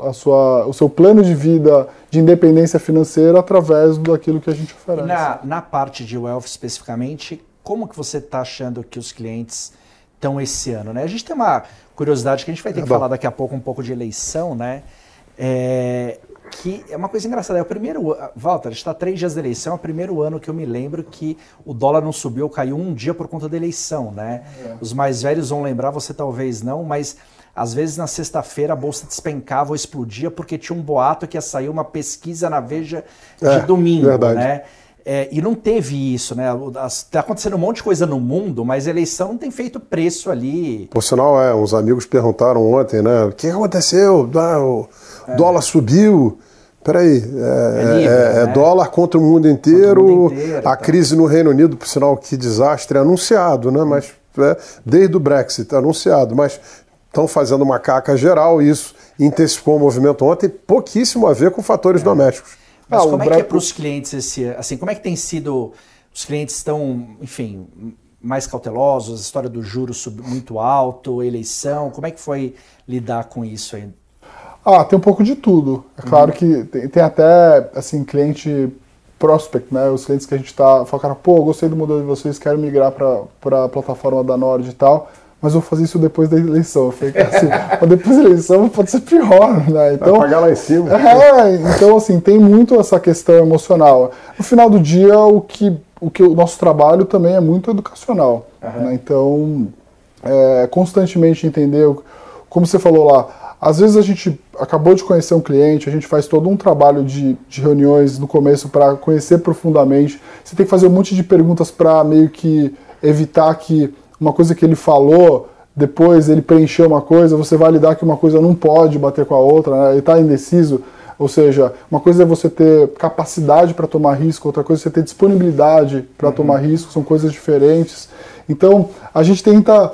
a sua, o seu plano de vida de independência financeira através daquilo que a gente oferece. Na, na parte de wealth especificamente, como que você está achando que os clientes estão esse ano? Né? A gente tem uma curiosidade que a gente vai ter que bom. falar daqui a pouco um pouco de eleição, né? É, que é uma coisa engraçada. É o primeiro Walter, a gente está três dias da eleição, é o primeiro ano que eu me lembro que o dólar não subiu, caiu um dia por conta da eleição, né? Os mais velhos vão lembrar, você talvez não, mas às vezes na sexta-feira a bolsa despencava ou explodia porque tinha um boato que ia sair uma pesquisa na Veja de É, domingo, verdade. né? É, e não teve isso, né? Está acontecendo um monte de coisa no mundo, mas a eleição não tem feito preço ali. Por sinal, é, uns amigos perguntaram ontem, né? O que aconteceu? Ah, o é. dólar subiu. Peraí, é, é, livre, é, é né? dólar contra o mundo inteiro, o mundo inteiro a tá. crise no Reino Unido, por sinal, que desastre, é anunciado, né? Mas é, desde o Brexit, anunciado, mas estão fazendo uma caca geral isso intensificou o movimento ontem, pouquíssimo a ver com fatores domésticos. Mas ah, como é que é para os clientes esse, assim, como é que tem sido, os clientes estão, enfim, mais cautelosos, a história do juros muito alto, eleição, como é que foi lidar com isso aí? Ah, tem um pouco de tudo. É claro uhum. que tem, tem, até, assim, cliente prospect, né? Os clientes que a gente está falando, pô, gostei do modelo de vocês, quero migrar para a plataforma da Nord e tal, mas vou fazer isso depois da eleição. Eu falei, assim, [LAUGHS] depois da eleição pode ser pior, né? Então, Vai pagar lá em cima. É, então, assim, tem muito essa questão emocional. No final do dia, o que o, que o nosso trabalho também é muito educacional. Uhum. Né? Então, é, constantemente entender, como você falou lá, às vezes a gente acabou de conhecer um cliente, a gente faz todo um trabalho de, de reuniões no começo para conhecer profundamente. Você tem que fazer um monte de perguntas para meio que evitar que uma coisa que ele falou, depois ele preencheu uma coisa, você validar que uma coisa não pode bater com a outra, né? ele está indeciso. Ou seja, uma coisa é você ter capacidade para tomar risco, outra coisa é você ter disponibilidade para uhum. tomar risco, são coisas diferentes. Então, a gente tenta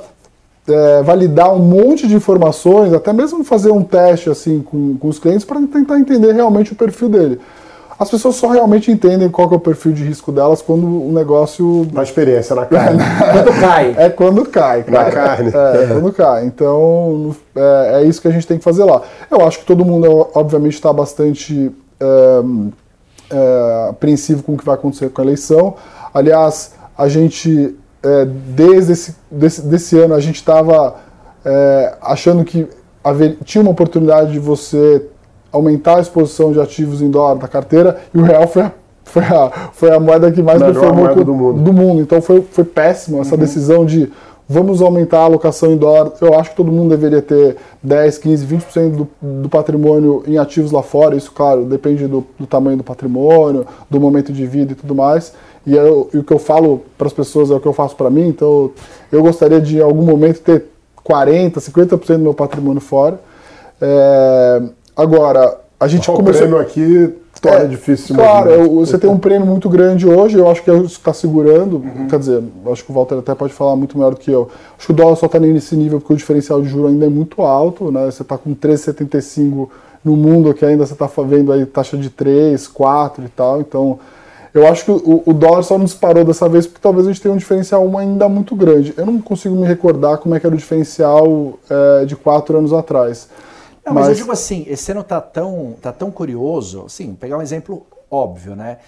é, validar um monte de informações, até mesmo fazer um teste assim com, com os clientes para tentar entender realmente o perfil dele. As pessoas só realmente entendem qual é o perfil de risco delas quando o negócio. Na experiência, na carne. [LAUGHS] quando cai. É quando cai, cara. Na carne. É, é quando cai. Então, é, é, isso que a gente tem que fazer lá. Eu acho que todo mundo, obviamente, está bastante é, é, apreensivo com o que vai acontecer com a eleição. Aliás, a gente é, desde esse desse, desse ano a gente estava é, achando que haver, tinha uma oportunidade de você aumentar a exposição de ativos em dólar da carteira e o real foi a, foi a, foi a moeda que mais performou do mundo. do mundo. Então foi, foi péssimo essa uhum. decisão de vamos aumentar a alocação em dólar. Eu acho que todo mundo deveria ter 10, 15, 20% do, do patrimônio em ativos lá fora. Isso, claro, depende do, do tamanho do patrimônio, do momento de vida e tudo mais. E, eu, e o que eu falo para as pessoas é o que eu faço para mim, então eu gostaria de em algum momento ter 40%, 50% do meu patrimônio fora. É, agora, a gente o começou. prêmio aqui torna é, difícil. Claro, eu, você tem um prêmio muito grande hoje, eu acho que é isso está segurando. Uhum. Quer dizer, acho que o Walter até pode falar muito melhor do que eu. Acho que o dólar só está nesse nível porque o diferencial de juro ainda é muito alto, né? Você está com 13,75 no mundo que ainda você está vendo aí taxa de 3, 4 e tal, então eu acho que o, o, dólar só não disparou dessa vez porque talvez a gente tenha um diferencial ainda muito grande. Eu não consigo me recordar como é que era o diferencial é, de quatro anos atrás. Não, mas... mas, eu digo assim, esse ano tá tão, tá tão curioso, assim, pegar um exemplo óbvio, né?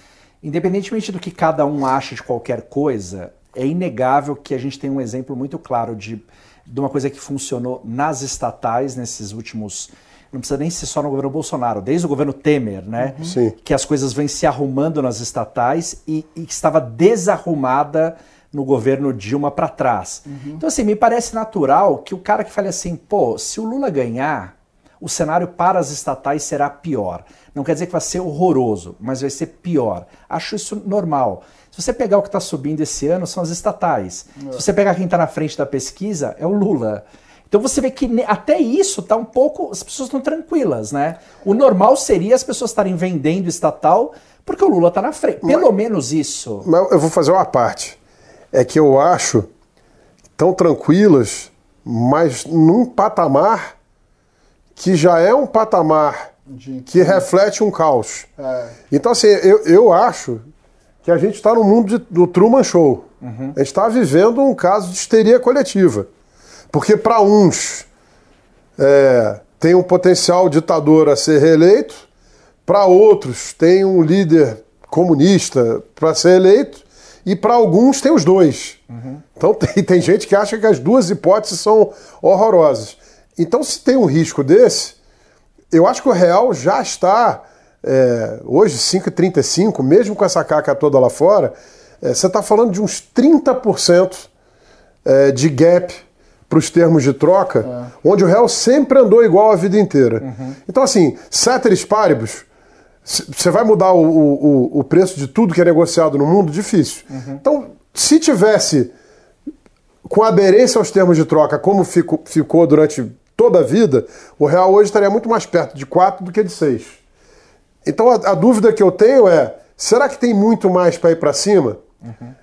Independentemente do que cada um acha de qualquer coisa, é inegável que a gente tem um exemplo muito claro de, de uma coisa que funcionou nas estatais nesses últimos não precisa nem ser só no governo Bolsonaro, desde o governo Temer, né? Uhum. Sim. Que as coisas vêm se arrumando nas estatais e, e que estava desarrumada no governo Dilma para trás. Uhum. Então, assim, me parece natural que o cara que fale assim, pô, se o Lula ganhar, o cenário para as estatais será pior. Não quer dizer que vai ser horroroso, mas vai ser pior. Acho isso normal. Se você pegar o que está subindo esse ano, são as estatais. É. Se você pegar quem está na frente da pesquisa, é o Lula. Então você vê que até isso tá um pouco. As pessoas estão tranquilas, né? O normal seria as pessoas estarem vendendo estatal porque o Lula está na frente. Pelo mas, menos isso. Mas eu vou fazer uma parte. É que eu acho tão tranquilas, mas num patamar que já é um patamar que reflete um caos. É. Então, assim, eu, eu acho que a gente está no mundo de, do Truman Show. Uhum. A gente está vivendo um caso de histeria coletiva. Porque para uns é, tem um potencial ditador a ser reeleito, para outros tem um líder comunista para ser eleito, e para alguns tem os dois. Uhum. Então [LAUGHS] tem, tem gente que acha que as duas hipóteses são horrorosas. Então, se tem um risco desse, eu acho que o real já está, é, hoje, 5,35, mesmo com essa caca toda lá fora, é, você está falando de uns 30% é, de gap para os termos de troca, é. onde o real sempre andou igual a vida inteira. Uhum. Então, assim, ceteris paribus, Você vai mudar o, o, o, preço de tudo que é negociado no mundo? Difícil. Uhum. Então, se tivesse com aderência aos termos de troca, como ficou, ficou durante toda a vida, o real hoje estaria muito mais perto de 4 do que de 6. Então, a, a dúvida que eu tenho é: será que tem muito mais para ir para cima? Uhum.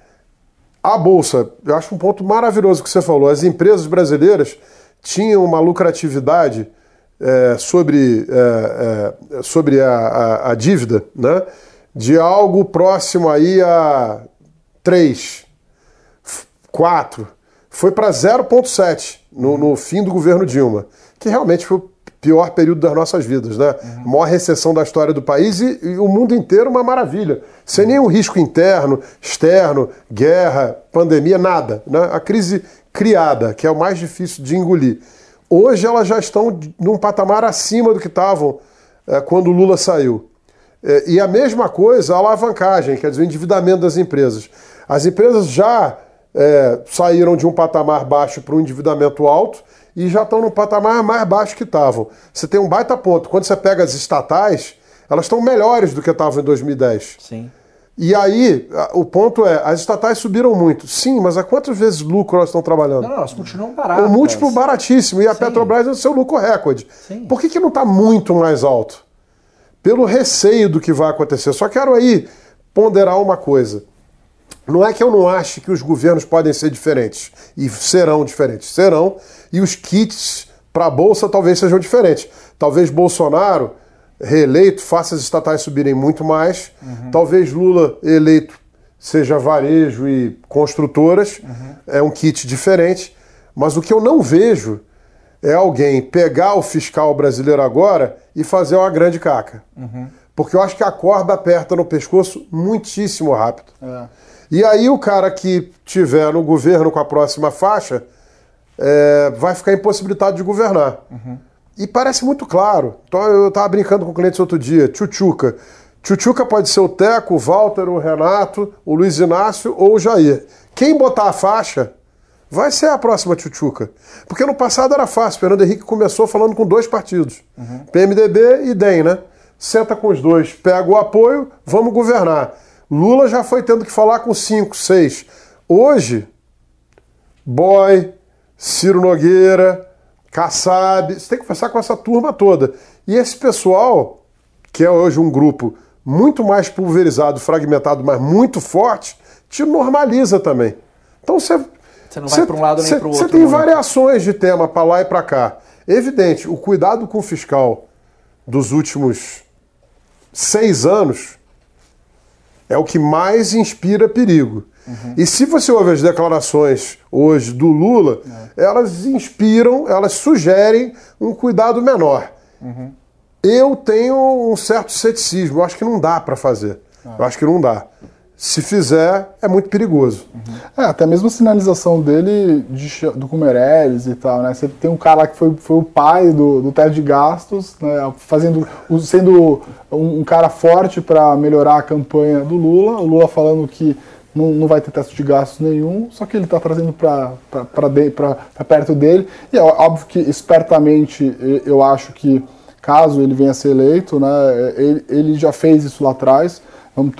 A Bolsa, eu acho um ponto maravilhoso que você falou. As empresas brasileiras tinham uma lucratividade é, sobre, é, é, sobre a, a, a, dívida, né? de algo próximo aí a 3, 4, foi para 0,7 no, no, fim do governo Dilma, que realmente foi o pior período das nossas vidas, né? Uhum. Maior recessão da história do país e, e, o mundo inteiro uma maravilha. Sem nenhum risco interno, externo, guerra, pandemia, nada. Né? A crise criada, que é o mais difícil de engolir. Hoje elas já estão num patamar acima do que estavam é, quando o Lula saiu. É, e a mesma coisa a alavancagem, quer dizer, o endividamento das empresas. As empresas já é, saíram de um patamar baixo para um endividamento alto e já estão no patamar mais baixo que estavam. Você tem um baita ponto. Quando você pega as estatais, elas estão melhores do que estavam em 2010. Sim. E aí, o ponto é, as estatais subiram muito. Sim, mas a quantas vezes lucro elas estão trabalhando? Não, elas continuam baratas. Um múltiplo baratíssimo. E a Sim. Petrobras é o seu lucro recorde. Sim. Por que, que não está muito mais alto? Pelo receio do que vai acontecer. Só quero aí ponderar uma coisa. Não é que eu não ache que os governos podem ser diferentes. E serão diferentes. Serão. E os kits para a Bolsa talvez sejam diferentes. Talvez Bolsonaro reeleito faça as estatais subirem muito mais. Uhum. Talvez Lula eleito seja varejo e construtoras. Uhum. É um kit diferente. Mas o que eu não vejo é alguém pegar o fiscal brasileiro agora e fazer uma grande caca. Uhum. Porque eu acho que a corda aperta no pescoço muitíssimo rápido. É. E aí o cara que tiver no governo com a próxima faixa é, vai ficar impossibilitado de governar. Uhum. E parece muito claro. Então, eu estava brincando com clientes outro dia, Tchutchuca. Tchutchuca pode ser o Teco, o Walter, o Renato, o Luiz Inácio ou o Jair. Quem botar a faixa vai ser a próxima Tchutchuca. Porque no passado era fácil. Fernando Henrique começou falando com dois partidos, uhum. PMDB e DEM, né? Senta com os dois, pega o apoio, vamos governar. Lula já foi tendo que falar com cinco, seis. Hoje, Boy, Ciro Nogueira, Kassab, você tem que conversar com essa turma toda. E esse pessoal, que é hoje um grupo muito mais pulverizado, fragmentado, mas muito forte, te normaliza também. Então você. Você não vai para um lado nem para o outro. Você tem variações de tema para lá e para cá. Evidente, o cuidado com o fiscal dos últimos seis anos é o que mais inspira perigo. Uhum. E se você ouve as declarações hoje do Lula, é. elas inspiram, elas sugerem um cuidado menor. Uhum. Eu tenho um certo ceticismo, eu acho que não dá para fazer. Ah. Eu acho que não dá. Se fizer, é muito perigoso. Uhum. É, até mesmo a sinalização dele de, do Meirelles e tal, né? Você tem um cara lá que foi, foi o pai do, do teto de gastos, né? Fazendo, sendo um, um cara forte para melhorar a campanha do Lula. O Lula falando que não, não vai ter teto de gastos nenhum, só que ele está trazendo para perto dele. E é óbvio que, espertamente, eu acho que, caso ele venha a ser eleito, né, ele, ele já fez isso lá atrás.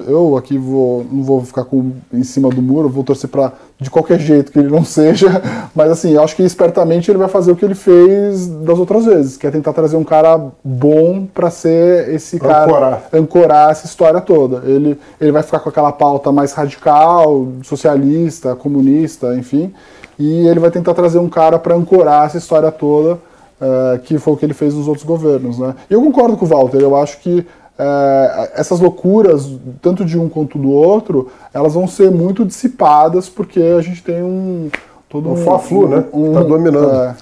Eu aqui vou, não vou ficar com, em cima do muro, vou torcer para de qualquer jeito que ele não [LAUGHS] seja, mas assim, eu acho que espertamente ele vai fazer o que ele fez das outras vezes, que é tentar trazer um cara bom para ser esse cara ancorar. ancorar essa história toda. Ele ele vai ficar com aquela pauta mais radical, socialista, comunista, enfim, e ele vai tentar trazer um cara para ancorar essa história toda, uh, que foi o que ele fez nos outros governos, né? E eu concordo com o Walter, eu acho que é, essas loucuras, tanto de um quanto do outro, elas vão ser muito dissipadas porque a gente tem um. Todo um, um fla-flu, né? Um, tá dominando. É.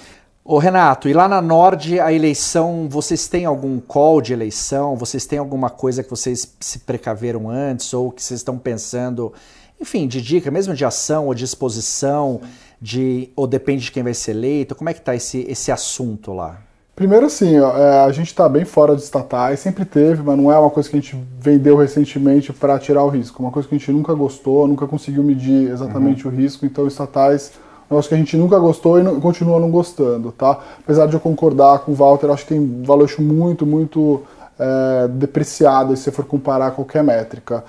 Ô Renato, e lá na Nord a eleição, vocês têm algum call de eleição? Vocês têm alguma coisa que vocês se precaveram antes ou que vocês estão pensando, enfim, de dica, mesmo de ação ou de exposição, de ou depende de quem vai ser eleito? Como é que está esse, esse assunto lá? Primeiro, assim, é, a gente está bem fora de estatais, sempre teve, mas não é uma coisa que a gente vendeu recentemente para tirar o risco. Uma coisa que a gente nunca gostou, nunca conseguiu medir exatamente uhum. o risco. Então, estatais, é um que a gente nunca gostou e não, continua não gostando, tá? Apesar de eu concordar com o Walter, acho que tem valuation muito, muito é, depreciada se você for comparar qualquer métrica.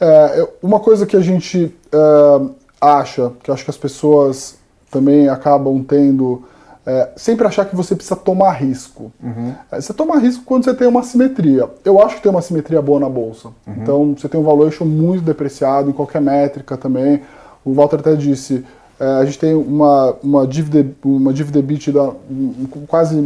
É, uma coisa que a gente é, acha, que acho que as pessoas também acabam tendo, é, sempre achar que você precisa tomar risco. Uhum. É, você toma risco quando você tem uma simetria. Eu acho que tem uma simetria boa na bolsa. Uhum. Então você tem um valuation muito depreciado em qualquer métrica também. O Walter até disse, é, a gente tem uma, uma dívida, uma dívida EBITDA quase.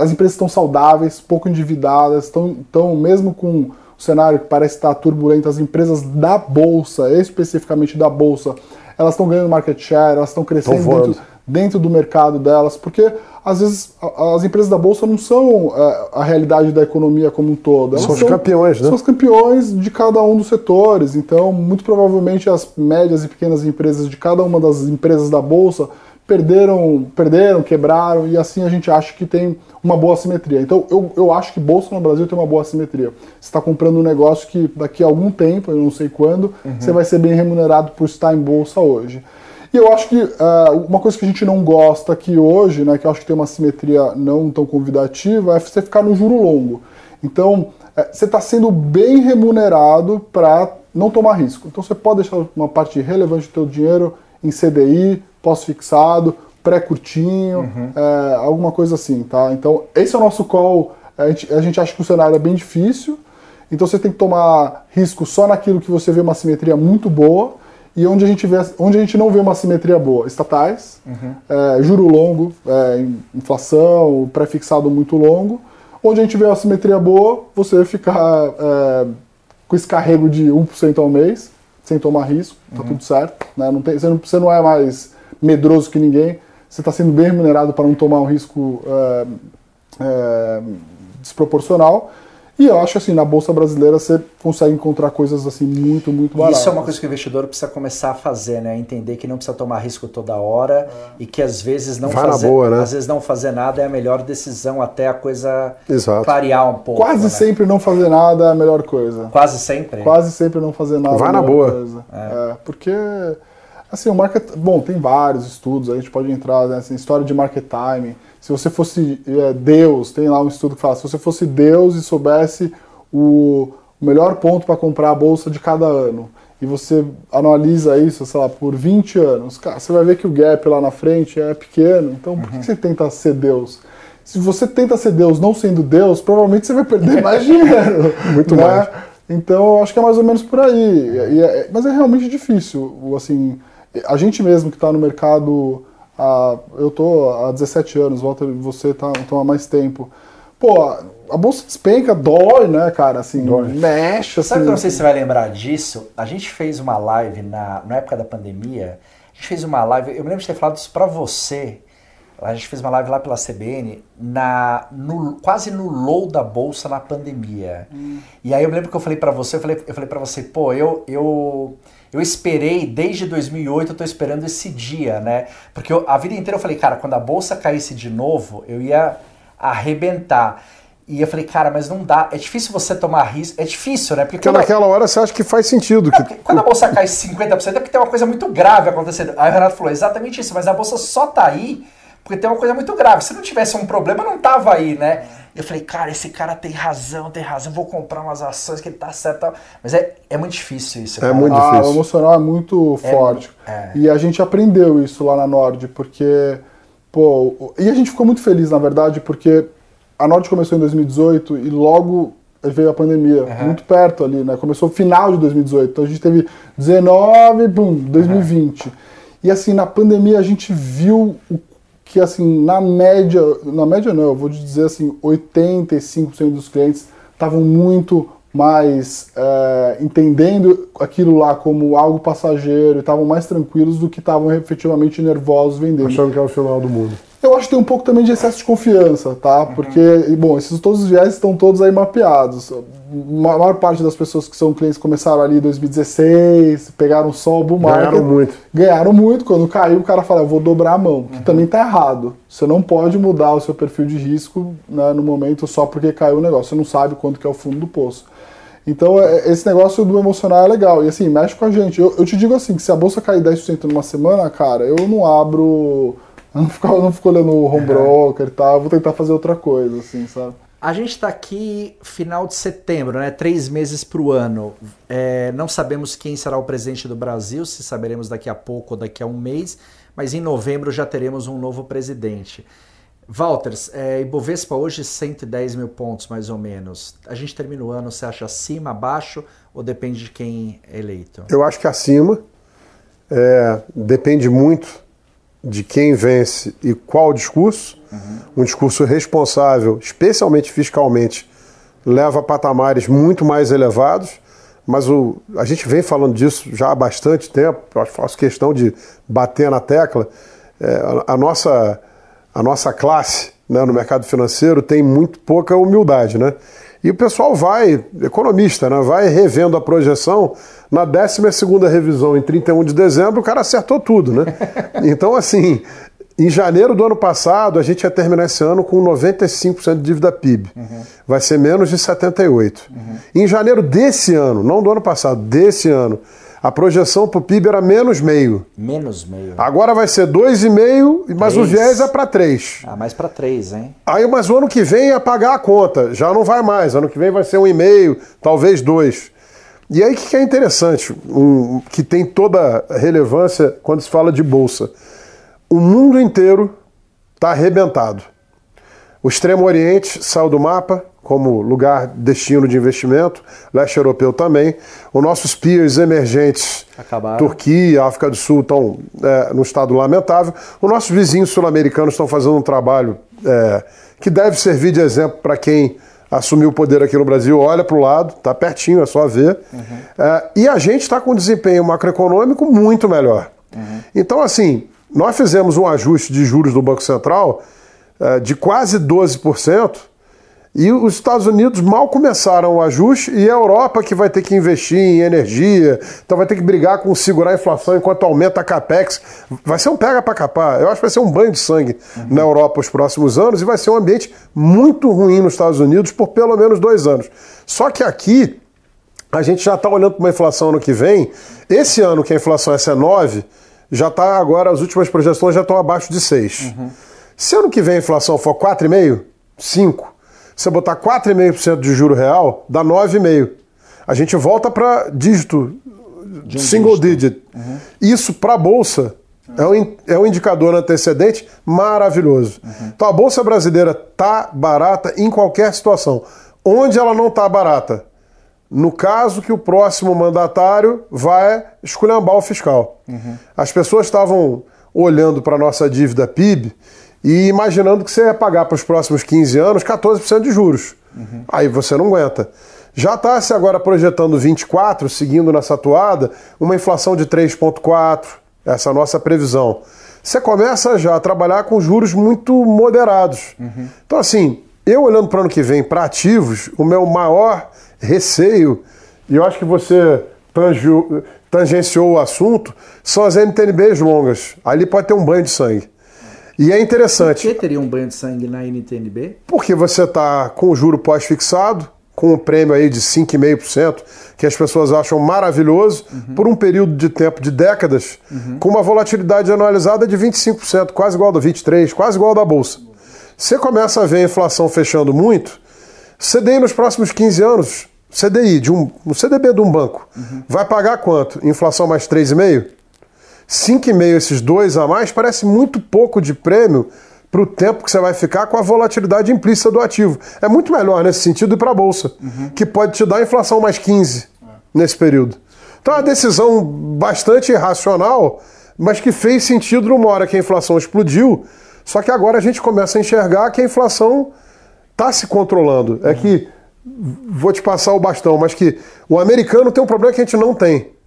As empresas estão saudáveis, pouco endividadas, estão, estão mesmo com o cenário que parece estar turbulento, as empresas da Bolsa, especificamente da Bolsa, elas estão ganhando market share, elas estão crescendo dentro, dentro, do mercado delas, porque às vezes as empresas da Bolsa não são é, a realidade da economia como um todo. Elas são os campeões, né? São os campeões de cada um dos setores. Então, muito provavelmente as médias e pequenas empresas de cada uma das empresas da Bolsa perderam, perderam, quebraram, e assim a gente acha que tem uma boa simetria. Então eu, eu acho que bolsa no Brasil tem uma boa simetria. Você está comprando um negócio que daqui a algum tempo, eu não sei quando, uhum. você vai ser bem remunerado por estar em bolsa hoje. E eu acho que uh, uma coisa que a gente não gosta aqui hoje, né, que eu acho que tem uma simetria não tão convidativa, é você ficar no juro longo. Então, uh, você está sendo bem remunerado para não tomar risco. Então, você pode deixar uma parte relevante do seu dinheiro em CDI, pós-fixado, pré-curtinho, uhum. é, alguma coisa assim, tá? Então, esse é o nosso call. A gente, a gente acha que o cenário é bem difícil, então você tem que tomar risco só naquilo que você vê uma simetria muito boa e onde a gente, vê, onde a gente não vê uma simetria boa. Estatais, uhum. é, juro longo, é, inflação, pré-fixado muito longo. Onde a gente vê uma simetria boa, você ficar é, com esse carrego de 1% ao mês, sem tomar risco, tá uhum. tudo certo. Né? Não tem, você, não, você não é mais medroso que ninguém, você está sendo bem remunerado para não tomar um risco é, é, desproporcional. E eu acho assim, na Bolsa Brasileira você consegue encontrar coisas assim muito, muito baratas. Isso é uma coisa que o investidor precisa começar a fazer, né? Entender que não precisa tomar risco toda hora é. e que às vezes não Vai fazer, boa, né? às vezes não fazer nada é a melhor decisão até a coisa Exato. clarear um pouco. Quase né? sempre não fazer nada é a melhor coisa. Quase sempre. Quase sempre não fazer nada. Vai é na boa. É. é. porque Assim, o market, bom, tem vários estudos, a gente pode entrar nessa né, história de market timing. Se você fosse é, Deus, tem lá um estudo que fala, se você fosse Deus e soubesse o, melhor ponto para comprar a bolsa de cada ano, e você analisa isso, sei lá, por 20 anos, cara, você vai ver que o gap lá na frente é pequeno, então por uhum. que você tenta ser Deus? Se você tenta ser Deus não sendo Deus, provavelmente você vai perder [LAUGHS] mais dinheiro. Muito né? mais. Então, eu acho que é mais ou menos por aí. É, mas é realmente difícil, assim, a gente mesmo que está no mercado, há, eu tô há 17 anos, Walter, você tá há mais tempo. Pô, a bolsa despenca, dói, né, cara? Assim, dói. mexe. Assim. Sabe que eu não sei se você vai lembrar disso? A gente fez uma live na, na época da pandemia. A gente fez uma live, eu me lembro de ter falado isso para você. A gente fez uma live lá pela CBN, na, no, quase no low da bolsa na pandemia. Hum. E aí eu me lembro que eu falei para você, eu falei, eu falei para você, pô, eu, eu eu esperei, desde 2008 eu tô esperando esse dia, né? Porque eu, a vida inteira eu falei, cara, quando a bolsa caísse de novo, eu ia arrebentar. E eu falei, cara, mas não dá. É difícil você tomar risco. É difícil, né? Porque, porque naquela hora você acha que faz sentido. que... Quando a bolsa cai 50% é porque tem uma coisa muito grave acontecendo. Aí o Renato falou, exatamente isso, mas a bolsa só tá aí porque tem uma coisa muito grave. Se não tivesse um problema, não tava aí, né? Eu falei, cara, esse cara tem razão, tem razão, vou comprar umas ações que ele tá certo. Mas é, é muito difícil isso. É cara. É muito difícil. Ah, o emocional é muito é, forte. É. E a gente aprendeu isso lá na Nord, porque. Pô, e a gente ficou muito feliz, na verdade, porque a Nord começou em 2018 e logo veio a pandemia, uhum. muito perto ali, né? Começou final de 2018. Então a gente teve 19, bum, 2020. Uhum. E assim, na pandemia a gente viu o que assim, na média, na média não, eu vou dizer assim, 85% dos clientes estavam muito mais é, entendendo aquilo lá como algo passageiro estavam mais tranquilos do que estavam efetivamente nervosos vendendo. Achando que é o final do mundo. Eu acho que tem um pouco também de excesso de confiança, tá? Uhum. Porque, bom, esses todos os viés estão todos aí mapeados. A maior parte das pessoas que são clientes começaram ali em 2016, pegaram só o bull market. Ganharam muito. Ganharam muito. Quando caiu, o cara fala, eu vou dobrar a mão. Que uhum. também tá errado. Você não pode mudar o seu perfil de risco né, no momento só porque caiu o negócio. Você não sabe quanto que é o fundo do poço. Então, é, é, esse negócio do emocional é legal. E assim, mexe com a gente. Eu, eu te digo assim, que se a bolsa cair 10% numa semana, cara, eu não abro... Eu não fico, não fico olhando o home broker e tal, vou tentar fazer outra coisa, assim, sabe? A gente está aqui final de setembro, né? Três meses para o ano. É, não sabemos quem será o presidente do Brasil, se saberemos daqui a pouco ou daqui a um mês, mas em novembro já teremos um novo presidente. Walters, é, Ibovespa hoje 110 mil pontos mais ou menos. A gente termina o ano, você acha acima, abaixo ou depende de quem é eleito? Eu acho que acima. É, depende muito de quem vence e qual discurso. Uhum. Um discurso responsável, especialmente fiscalmente, leva a patamares muito mais elevados. Mas o, a gente vem falando disso já há bastante tempo. Faço questão de bater na tecla. É, a, a, nossa, a nossa classe né, no mercado financeiro tem muito pouca humildade, né? E o pessoal vai, economista, né, vai revendo a projeção. Na 12 revisão, em 31 de dezembro, o cara acertou tudo. Né? [LAUGHS] Então, assim, em janeiro do ano passado, a gente ia terminar esse ano com 95% de dívida PIB. Uhum. Vai ser menos de 78%. Uhum. Em janeiro desse ano, não do ano passado, desse ano, a projeção para o PIB era menos meio. Menos meio. Agora vai ser 2,5, mas o viés é para 3. Ah, mais para 3, hein? Aí, mas o ano que vem é pagar a conta. Já não vai mais. Ano que vem vai ser 1,5, talvez 2. E aí o que é interessante, um, que tem toda relevância quando se fala de bolsa. O mundo inteiro está arrebentado. O Extremo Oriente saiu do mapa, como lugar destino de investimento, leste europeu também. Os nossos peers emergentes, Acabaram. Turquia, África do Sul, estão é, num estado lamentável. Os nossos vizinhos sul-americanos estão fazendo um trabalho é, que deve servir de exemplo para quem assumiu o poder aqui no Brasil, olha para o lado, está pertinho, é só ver. Uhum. É, e a gente está com um desempenho macroeconômico muito melhor. Uhum. Então, assim, nós fizemos um ajuste de juros do Banco Central é, de quase 12%, e os Estados Unidos mal começaram o ajuste e a Europa que vai ter que investir em energia, então vai ter que brigar com segurar a inflação enquanto aumenta a capex. Vai ser um pega para capar. Eu acho que vai ser um banho de sangue uhum. na Europa os próximos anos e vai ser um ambiente muito ruim nos Estados Unidos por pelo menos dois anos. Só que aqui a gente já está olhando para uma inflação ano que vem. Esse ano que a inflação é 9, já está agora, as últimas projeções já estão abaixo de 6. Uhum. Se ano que vem a inflação for 4,5, 5, você botar 4,5% de juro real, dá 9,5%. A gente volta para dígito, um single dígito. digit. Uhum. Isso para a Bolsa é um, é um indicador antecedente maravilhoso. Uhum. Então a Bolsa brasileira tá barata em qualquer situação. Onde ela não tá barata? No caso que o próximo mandatário vai esculhambar o fiscal. Uhum. As pessoas estavam olhando para a nossa dívida PIB e imaginando que você ia pagar para os próximos 15 anos 14% de juros. Uhum. Aí você não aguenta. Já está se agora projetando 24, seguindo nessa atuada, uma inflação de 3,4, essa é nossa previsão. Você começa já a trabalhar com juros muito moderados. Uhum. Então, assim, eu olhando para o ano que vem para ativos, o meu maior receio, e eu acho que você tangenciou o assunto, são as NTNBs longas. Ali pode ter um banho de sangue. E é interessante. Por que teria um banho de sangue na NTNB? Porque você está com o juro pós-fixado, com um prêmio aí de 5,5%, que as pessoas acham maravilhoso, uhum. por um período de tempo de décadas, uhum. com uma volatilidade anualizada de 25%, quase igual do 23%, quase igual da Bolsa. Você começa a ver a inflação fechando muito, CDI nos próximos 15 anos, CDI, de um, um CDB de um banco, uhum. vai pagar quanto? Inflação mais 3,5%? 5,5 esses dois a mais parece muito pouco de prêmio para o tempo que você vai ficar com a volatilidade implícita do ativo. É muito melhor nesse sentido ir para a Bolsa, uhum. que pode te dar inflação mais 15 é. nesse período. Então é uma decisão bastante irracional, mas que fez sentido numa hora que a inflação explodiu, só que agora a gente começa a enxergar que a inflação está se controlando. É que, vou te passar o bastão, mas que o americano tem um problema que a gente não tem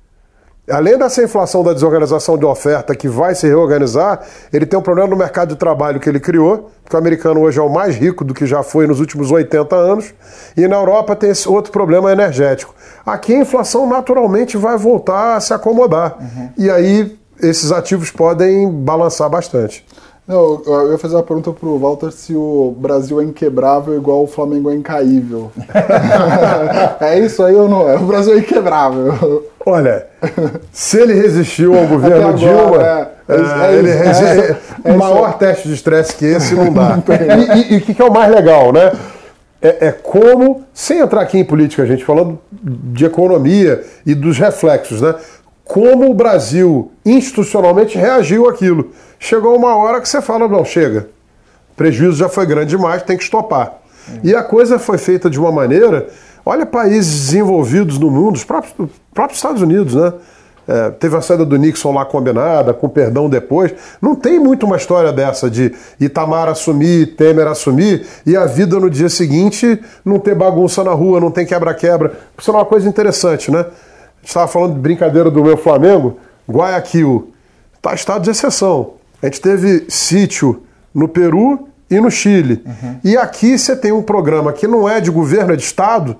além dessa inflação da desorganização de oferta que vai se reorganizar, ele tem um problema no mercado de trabalho que ele criou, porque o americano hoje é o mais rico do que já foi nos últimos 80 anos, e na Europa tem esse outro problema energético. Aqui a inflação naturalmente vai voltar a se acomodar. Uhum. E aí esses ativos podem balançar bastante. Não, eu ia fazer uma pergunta pro Walter se o Brasil é inquebrável igual o Flamengo é incaível. [LAUGHS] é isso aí ou não é? O Brasil é inquebrável. Olha, se ele resistiu ao governo agora, Dilma, é, é, é, ele é, é, maior teste de estresse que esse não dá. [LAUGHS] e o que, que é o mais legal, né? é, é como, sem entrar aqui em política, a gente falando de economia e dos reflexos, né? Como o Brasil institucionalmente reagiu àquilo. Chegou uma hora que você fala, não, chega. O prejuízo já foi grande demais, tem que estopar. E a coisa foi feita de uma maneira. Olha países desenvolvidos no mundo, os próprios, os próprios Estados Unidos, né? É, teve a saída do Nixon lá combinada, com perdão depois. Não tem muito uma história dessa de Itamar assumir, Temer assumir e a vida no dia seguinte não ter bagunça na rua, não tem quebra-quebra. Isso é uma coisa interessante, né? Estava falando de brincadeira do meu Flamengo, Guayaquil. Está estado de exceção. A gente teve sítio no Peru e no Chile. Uhum. E aqui você tem um programa que não é de governo, é de Estado,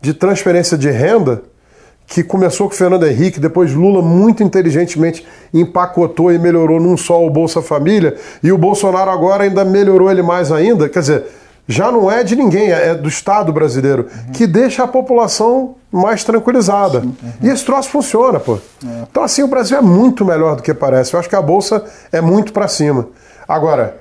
de transferência de renda que começou com Fernando Henrique, depois Lula muito inteligentemente empacotou e melhorou num só o Bolsa Família, e o Bolsonaro agora ainda melhorou ele mais ainda. Quer dizer, já não é de ninguém, é do Estado brasileiro, uhum. que deixa a população mais tranquilizada. Uhum. E esse troço funciona, pô. É. Então, assim, o Brasil é muito melhor do que parece. Eu acho que a Bolsa é muito para cima. Agora,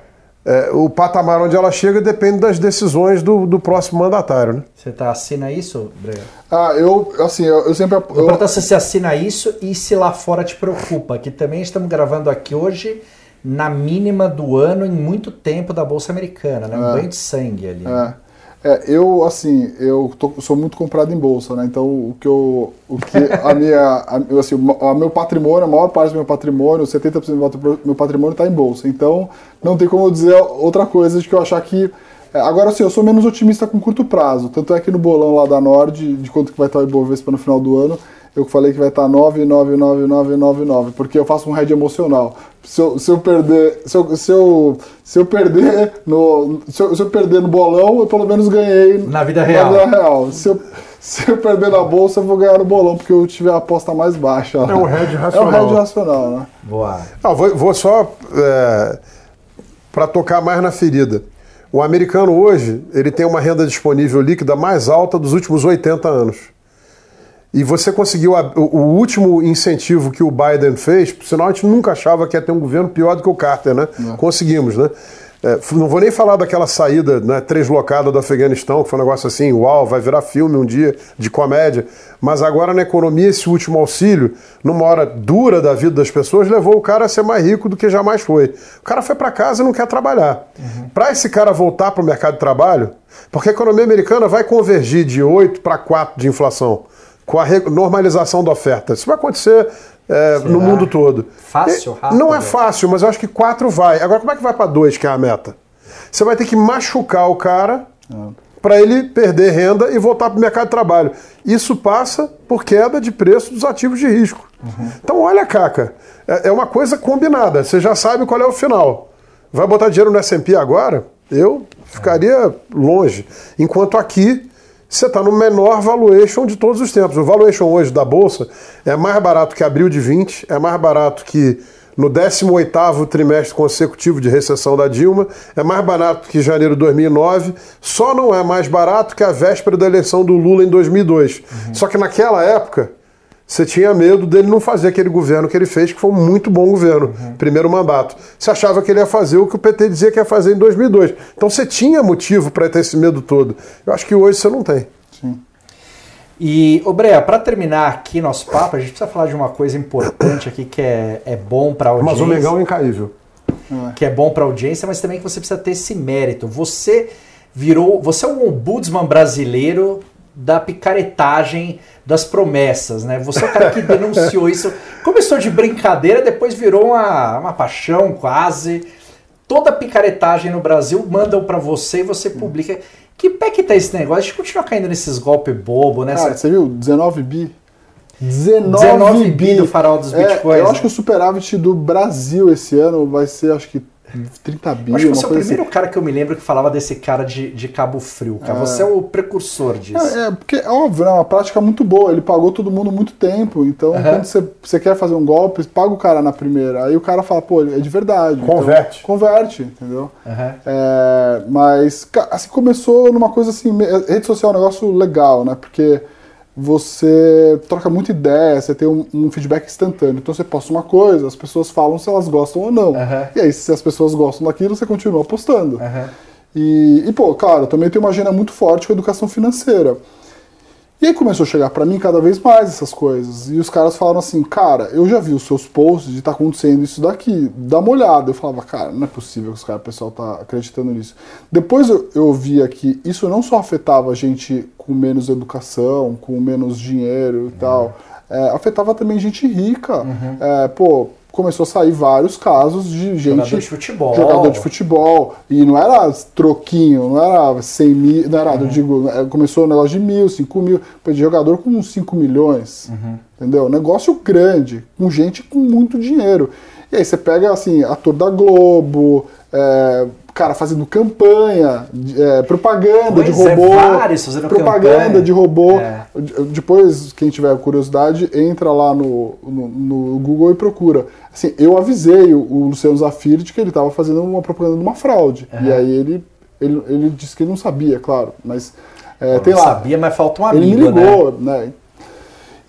é, o patamar onde ela chega depende das decisões do, do próximo mandatário, né? Você tá, assina isso, Breno? Ah, eu, assim, eu, eu sempre... Eu... Eu... se você assina isso e se lá fora te preocupa, que também estamos gravando aqui hoje na mínima do ano em muito tempo da Bolsa Americana, né? Um é. banho de sangue ali. É. É, eu, assim, eu tô, sou muito comprado em bolsa, né? Então, o que eu. O que a minha. A, assim, o meu patrimônio, a maior parte do meu patrimônio, 70% do meu patrimônio está em bolsa. Então, não tem como eu dizer outra coisa de que eu achar que. É, agora, assim, eu sou menos otimista com curto prazo. Tanto é que no bolão lá da Nord, de quanto que vai estar o Ibovespa no final do ano, eu falei que vai estar 9,99999, porque eu faço um hedge emocional. Se eu, se eu perder, se eu, se eu, se eu perder no, se eu, se eu, perder no bolão, eu pelo menos ganhei na vida real. Na vida real. Se eu, se eu perder na bolsa, eu vou ganhar no bolão, porque eu tive a aposta mais baixa. É um hedge racional. É um hedge racional, né? Boa. Não, vou, vou só é, para tocar mais na ferida. O americano hoje, ele tem uma renda disponível líquida mais alta dos últimos 80 anos. E você conseguiu a, o, o, último incentivo que o Biden fez, sinal a gente nunca achava que ia ter um governo pior do que o Carter, né? Não. Conseguimos, né? É, não vou nem falar daquela saída né, deslocada do Afeganistão, que foi um negócio assim, uau, vai virar filme um dia de comédia. Mas agora na economia, esse último auxílio, numa hora dura da vida das pessoas, levou o cara a ser mais rico do que jamais foi. O cara foi para casa e não quer trabalhar. Uhum. Para esse cara voltar para o mercado de trabalho, porque a economia americana vai convergir de 8 para 4 de inflação com a normalização da oferta. Isso vai acontecer é, no mundo todo. Fácil, rápido? Não é fácil, mas eu acho que quatro vai. Agora, como é que vai para dois, que é a meta? Você vai ter que machucar o cara ah. para ele perder renda e voltar para o mercado de trabalho. Isso passa por queda de preço dos ativos de risco. Uhum. Então, olha, Caca, é, é uma coisa combinada. Você já sabe qual é o final. Vai botar dinheiro no S&P agora? Eu ficaria longe. Enquanto aqui você está no menor valuation de todos os tempos. O valuation hoje da Bolsa é mais barato que abril de 20, é mais barato que no 18º trimestre consecutivo de recessão da Dilma, é mais barato que janeiro de 2009, só não é mais barato que a véspera da eleição do Lula em 2002. Uhum. Só que naquela época, você tinha medo dele não fazer aquele governo que ele fez, que foi um muito bom governo, uhum. primeiro mandato. Você achava que ele ia fazer o que o PT dizia que ia fazer em 2002. Então você tinha motivo para ter esse medo todo. Eu acho que hoje você não tem. Sim. E, ô Brea, para terminar aqui nosso papo, a gente precisa falar de uma coisa importante aqui que é, é bom para a audiência. Mas o Mengão é incaível. Que é bom para a audiência, mas também que você precisa ter esse mérito. Você virou, você é um ombudsman brasileiro da picaretagem das promessas, né? Você é o cara que [LAUGHS] denunciou isso. Começou de brincadeira, depois virou uma, uma paixão quase. Toda picaretagem no Brasil mandam para você e você publica. Que pé que tá esse negócio? A gente continua caindo nesses golpes bobo, né? Cara, você viu? 19 bi. 19, 19 bi do farol dos é, bitcoins. Eu acho que o superávit do Brasil esse ano vai ser, acho que 30 bi. Acho que você é o primeiro assim. cara que eu me lembro que falava desse cara de, de Cabo Frio, cara. É. Você é o precursor disso. É, é porque, é óbvio, é uma prática muito boa. Ele pagou todo mundo muito tempo. Então, uhum. quando você, você quer fazer um golpe, paga o cara na primeira. Aí o cara fala, pô, é de verdade. Converte. Então, converte, entendeu? Uhum. É, mas, assim, começou numa coisa assim, rede social é um negócio legal, né? Porque você troca muita ideia, você tem um, um, feedback instantâneo. Então você posta uma coisa, as pessoas falam se elas gostam ou não. Uhum. E aí, se as pessoas gostam daquilo, você continua postando. Uhum. E, e, pô, claro, também tem uma agenda muito forte com a educação financeira. E aí começou a chegar para mim cada vez mais essas coisas. E os caras falaram assim, cara, eu já vi os seus posts de tá acontecendo isso daqui, dá uma olhada. Eu falava, cara, não é possível que os cara, o pessoal tá acreditando nisso. Depois eu, eu via que isso não só afetava gente com menos educação, com menos dinheiro e uhum. tal, é, afetava também gente rica. Uhum. É, pô, começou a sair vários casos de gente. Jogador de futebol. Jogador de futebol. E não era troquinho, não era 100 mil, não era, uhum. eu digo, é, começou um negócio de mil, 5 mil, de jogador com 5 milhões. Uhum. Entendeu? Negócio grande, com gente com muito dinheiro. E aí você pega, assim, ator da Globo, é, cara fazendo campanha, é, propaganda pois de é, robô. É, propaganda campanha. de robô. É. Depois, quem tiver curiosidade, entra lá no, no, no, Google e procura. Assim, eu avisei o, o Luciano Zafir de que ele estava fazendo uma propaganda de uma fraude. E aí ele, ele, ele disse que ele não sabia, claro. Mas é, tem não lá. sabia, mas falta um amigo, Ele me ligou, né? né?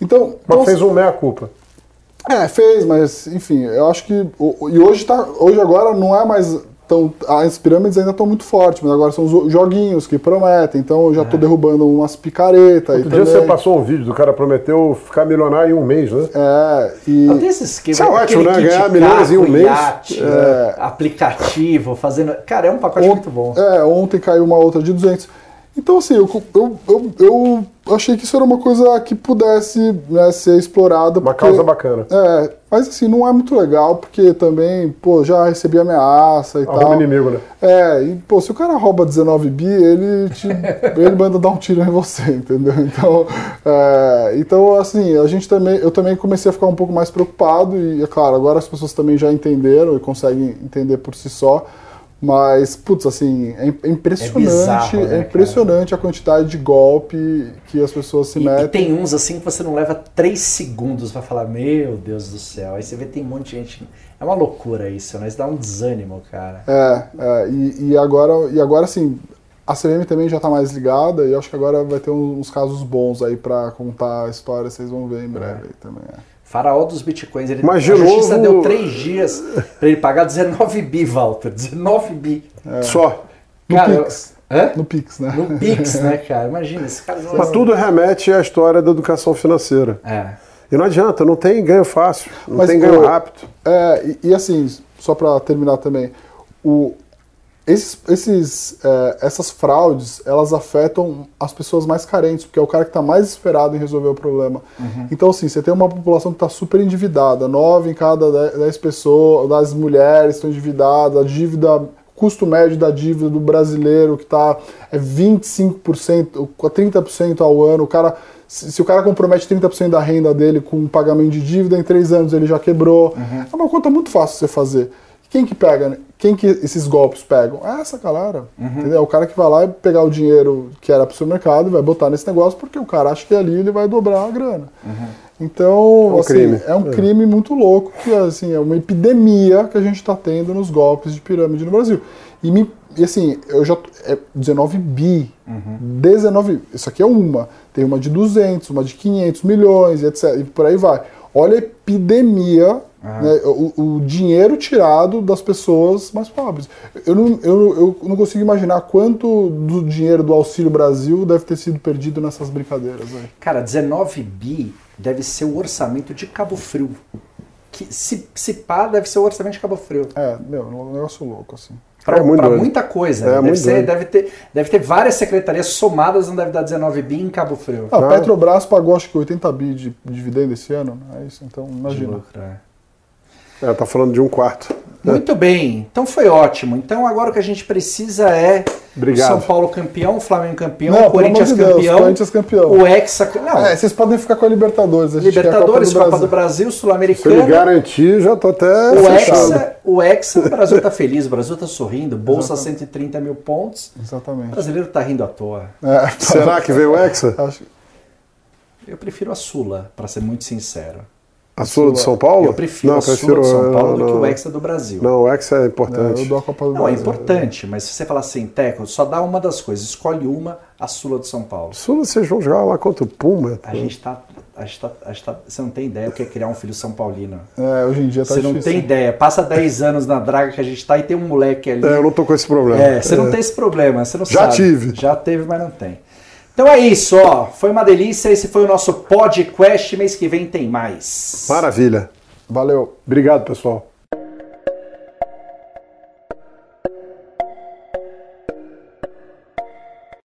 Então, mas então, fez um meia-culpa. É, fez, mas enfim, eu acho que. E hoje, tá, hoje agora não é mais então, as pirâmides ainda estão muito fortes, mas agora são os joguinhos que prometem. Então, eu já estou é. derrubando umas picaretas. Outro dia também... você passou um vídeo do cara prometeu ficar milionário em um mês, né? É, e... Não tem esse esquema. Isso é ótimo, né? Ganhar milhões em um mês. Iate, é... Aplicativo, fazendo... Cara, é um pacote muito bom. É, ontem caiu uma outra de 200. Então, assim, eu, eu, eu, eu achei que isso era uma coisa que pudesse né, ser explorada. Uma porque, causa bacana. É, mas assim, não é muito legal, porque também, pô, já recebi ameaça e Arroba tal. inimigo, né? É, e, pô, se o cara rouba 19 bi, ele, te, [LAUGHS] ele manda dar um tiro em você, entendeu? Então, é, então, assim, a gente também, eu também comecei a ficar um pouco mais preocupado, e, é claro, agora as pessoas também já entenderam e conseguem entender por si só. Mas, putz, assim, é, é impressionante, é, bizarro, né, é impressionante cara? a quantidade de golpe que as pessoas se e, metem. E tem uns assim que você não leva três segundos para falar, meu Deus do céu. Aí você vê tem um monte de gente. É uma loucura isso, né? Isso dá um desânimo, cara. É, é e, e agora, e agora assim, a CVM também já tá mais ligada e eu acho que agora vai ter uns, uns casos bons aí para contar a história, vocês vão ver em breve é. também. É. Faraó dos bitcoins. Ele, Mas de a justiça novo... deu três dias para ele pagar 19 bi, Walter. 19 bi. É. Só. No cara, Pix. Hã? No Pix, né? No Pix, né, cara? Imagina, esse cara... Mas tudo remete à história da educação financeira. É. E não adianta, não tem ganho fácil, não Mas, tem ganho rápido. É, e, e assim, só para terminar também, o, esses, esses, é, essas fraudes, elas afetam as pessoas mais carentes, porque é o cara que está mais esperado em resolver o problema. Uhum. Então, assim, você tem uma população que está super endividada, nove em cada dez pessoas, das mulheres estão endividadas, a dívida, custo médio da dívida do brasileiro que está é 25%, 30% ao ano, o cara se, se, o cara compromete 30% da renda dele com um pagamento de dívida, em três anos ele já quebrou. Uhum. É uma conta muito fácil de você fazer. Quem que pega? Né? Quem que esses golpes pegam? É essa galera. Uhum. Entendeu? O cara que vai lá e pegar o dinheiro que era pro supermercado e vai botar nesse negócio porque o cara acha que ali ele vai dobrar a grana. Uhum. Então, é um, assim, crime. É um é. crime muito louco, que assim, é uma epidemia que a gente está tendo nos golpes de pirâmide no Brasil. E, me, e assim, eu já. É 19 bi. Uhum. 19. Isso aqui é uma. Tem uma de 200, uma de 500 milhões, etc. E por aí vai. Olha a epidemia ah. Né, o, o, dinheiro tirado das pessoas mais pobres. Eu não, eu, eu não consigo imaginar quanto do dinheiro do Auxílio Brasil deve ter sido perdido nessas brincadeiras. Né? Cara, 19 bi deve ser o orçamento de Cabo Frio. Que, se, se pá, deve ser o orçamento de Cabo Frio. É, meu, um negócio louco, assim. Para é muita coisa. É, deve, ser, deve, ter, deve ter várias secretarias somadas, não deve dar 19 bi em Cabo Frio. Ah, a Petrobras pagou acho que 80 bi de dividendo esse ano. É isso, então imagina. Lucro, é. É, tá falando de um quarto. Muito bem, então foi ótimo. Então agora o que a gente precisa é Obrigado. São Paulo campeão, Flamengo campeão, não, Corinthians, de campeão, Corinthians campeão, o Hexa. Não. É, vocês podem ficar com a Libertadores. A Libertadores, Copa do, Copa do Brasil, Sul-Americana. Se ele garantir, já tô até. O Hexa, o Hexa, o Brasil tá feliz, o Brasil tá sorrindo, bolsa Exatamente. 130 mil pontos. Exatamente. O brasileiro tá rindo à toa. É, [LAUGHS] Será que veio o Hexa? Acho... Eu prefiro a Sula, para ser muito sincero. A sua do São Paulo? Eu prefiro não, a prefiro, Sula eh, do São Paulo não, do que o Hexa do Brasil. Não, o Hexa é importante. Não, eu dou a Copa do não, é Brasil. é importante, mas se você falar assim, Teco, só dá uma das coisas, escolhe uma, a Sula do São Paulo. Sula, vocês vão jogar lá contra o Puma? A gente tá. A gente tá, a gente tá você não tem ideia do que é criar um filho São Paulino. É, hoje em dia tá Você difícil. não tem ideia. Passa 10 anos na draga que a gente tá e tem um moleque ali. É, eu não tô com esse problema. É, você é. não tem esse problema, você não Já sabe. Já tive. Já teve, mas não tem. Então é isso, ó. Foi uma delícia. Esse foi o nosso podcast. Mês que vem tem mais. Maravilha. Valeu. Obrigado, pessoal.